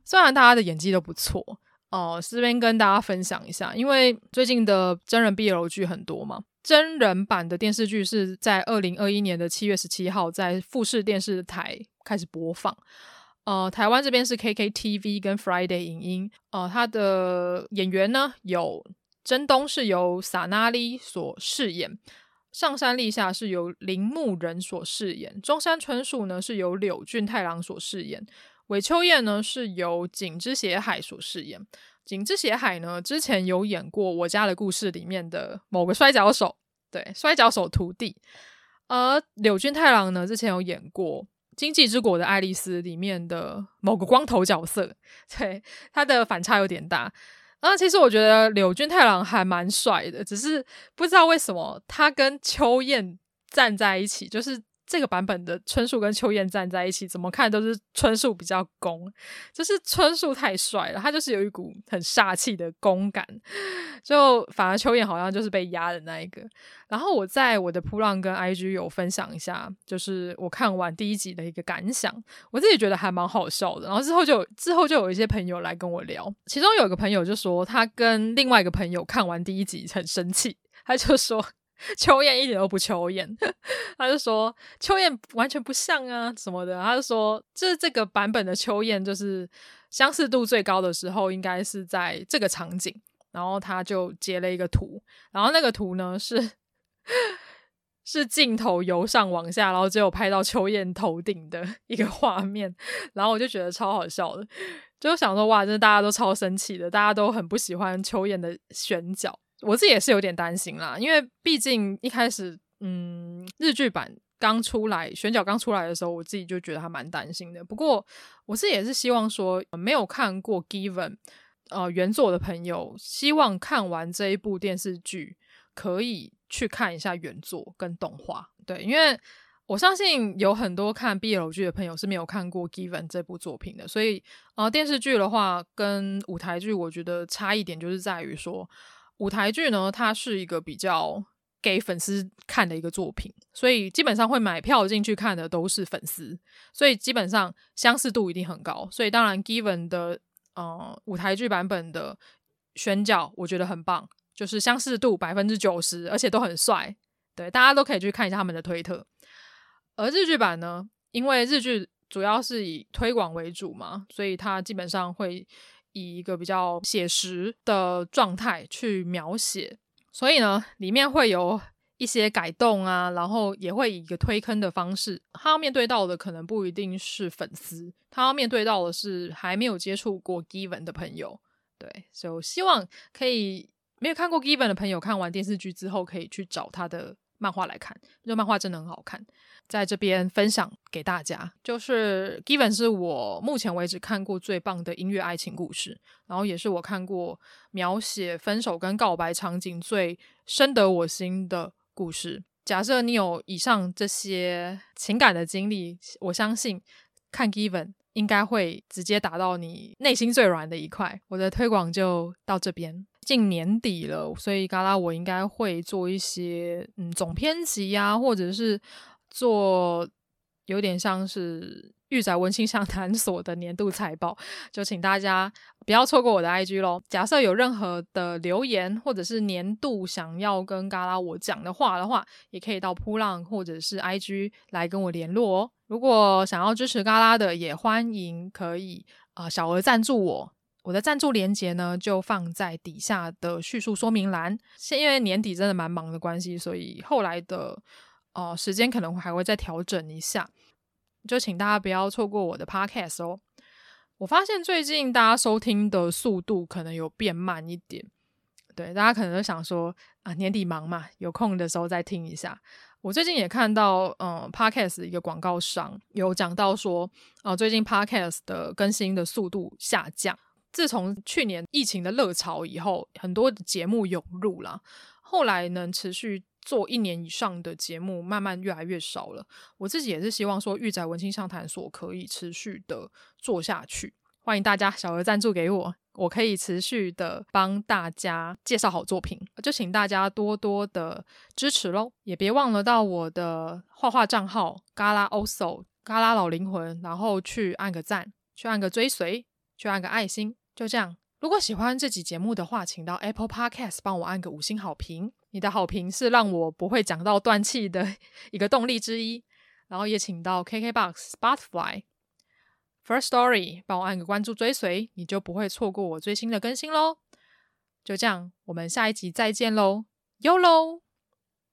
虽然大家的演技都不错。哦，这边跟大家分享一下，因为最近的真人 BL 剧很多嘛，真人版的电视剧是在二零二一年的七月十七号在富士电视台开始播放。呃，台湾这边是 KKTV 跟 Friday 影音。呃，他的演员呢有真东是由撒那利所饰演，上山立夏是由铃木仁所饰演，中山春树呢是由柳俊太郎所饰演。韦秋燕呢是由井之血海所饰演，井之血海呢之前有演过《我家的故事》里面的某个摔跤手，对，摔跤手徒弟。而柳俊太郎呢之前有演过《经济之国的爱丽丝》里面的某个光头角色，对，他的反差有点大。啊，其实我觉得柳俊太郎还蛮帅的，只是不知道为什么他跟秋燕站在一起，就是这个版本的春树跟秋彦站在一起，怎么看都是春树比较攻，就是春树太帅了，他就是有一股很煞气的攻感，就反而秋彦好像就是被压的那一个。然后我在我的扑浪跟 IG 有分享一下，就是我看完第一集的一个感想，我自己觉得还蛮好笑的。然后之后就之后就有一些朋友来跟我聊，其中有一个朋友就说他跟另外一个朋友看完第一集很生气，他就说。秋燕一点都不秋燕，他就说秋燕完全不像啊什么的。他就说，就是这个版本的秋燕，就是相似度最高的时候，应该是在这个场景。然后他就截了一个图，然后那个图呢是是镜头由上往下，然后只有拍到秋燕头顶的一个画面。然后我就觉得超好笑的，就想说哇，真的大家都超生气的，大家都很不喜欢秋燕的选角。我自己也是有点担心啦，因为毕竟一开始，嗯，日剧版刚出来，选角刚出来的时候，我自己就觉得还蛮担心的。不过，我自己也是希望说，没有看过《Given》呃原作的朋友，希望看完这一部电视剧，可以去看一下原作跟动画。对，因为我相信有很多看 BL 剧的朋友是没有看过《Given》这部作品的，所以呃，电视剧的话跟舞台剧，我觉得差异点就是在于说。舞台剧呢，它是一个比较给粉丝看的一个作品，所以基本上会买票进去看的都是粉丝，所以基本上相似度一定很高。所以当然，Given 的呃舞台剧版本的选角，我觉得很棒，就是相似度百分之九十，而且都很帅。对，大家都可以去看一下他们的推特。而日剧版呢，因为日剧主要是以推广为主嘛，所以它基本上会。以一个比较写实的状态去描写，所以呢，里面会有一些改动啊，然后也会以一个推坑的方式，他要面对到的可能不一定是粉丝，他要面对到的是还没有接触过 Given 的朋友，对，所以我希望可以没有看过 Given 的朋友看完电视剧之后，可以去找他的漫画来看，这漫画真的很好看。在这边分享给大家，就是《Given》是我目前为止看过最棒的音乐爱情故事，然后也是我看过描写分手跟告白场景最深得我心的故事。假设你有以上这些情感的经历，我相信看《Given》应该会直接打到你内心最软的一块。我的推广就到这边。近年底了，所以嘎拉我应该会做一些嗯总编辑呀，或者是。做有点像是御宅文青相谈所的年度财报，就请大家不要错过我的 IG 喽。假设有任何的留言或者是年度想要跟嘎拉我讲的话的话，也可以到噗浪或者是 IG 来跟我联络哦。如果想要支持嘎拉的，也欢迎可以啊、小额赞助我。我的赞助链接呢，就放在底下的叙述说明栏。是因为年底真的蛮忙的关系，所以后来的。哦，时间可能还会再调整一下，就请大家不要错过我的 podcast 哦。我发现最近大家收听的速度可能有变慢一点，对，大家可能都想说啊，年底忙嘛，有空的时候再听一下。我最近也看到，嗯，podcast 一个广告商有讲到说，啊，最近 podcast 的更新的速度下降，自从去年疫情的热潮以后，很多节目涌入了，后来能持续。做一年以上的节目，慢慢越来越少了。我自己也是希望说，御宅文青相谈所可以持续的做下去。欢迎大家小额赞助给我，我可以持续的帮大家介绍好作品。就请大家多多的支持喽，也别忘了到我的画画账号嘎拉 oso 嘎拉老灵魂，然后去按个赞，去按个追随，去按个爱心。就这样，如果喜欢这集节目的话，请到 Apple Podcast 帮我按个五星好评。你的好评是让我不会讲到断气的 一个动力之一，然后也请到 KKBOX、Spotify、First Story 帮我按个关注追随，你就不会错过我最新的更新喽。就这样，我们下一集再见喽，YOLO。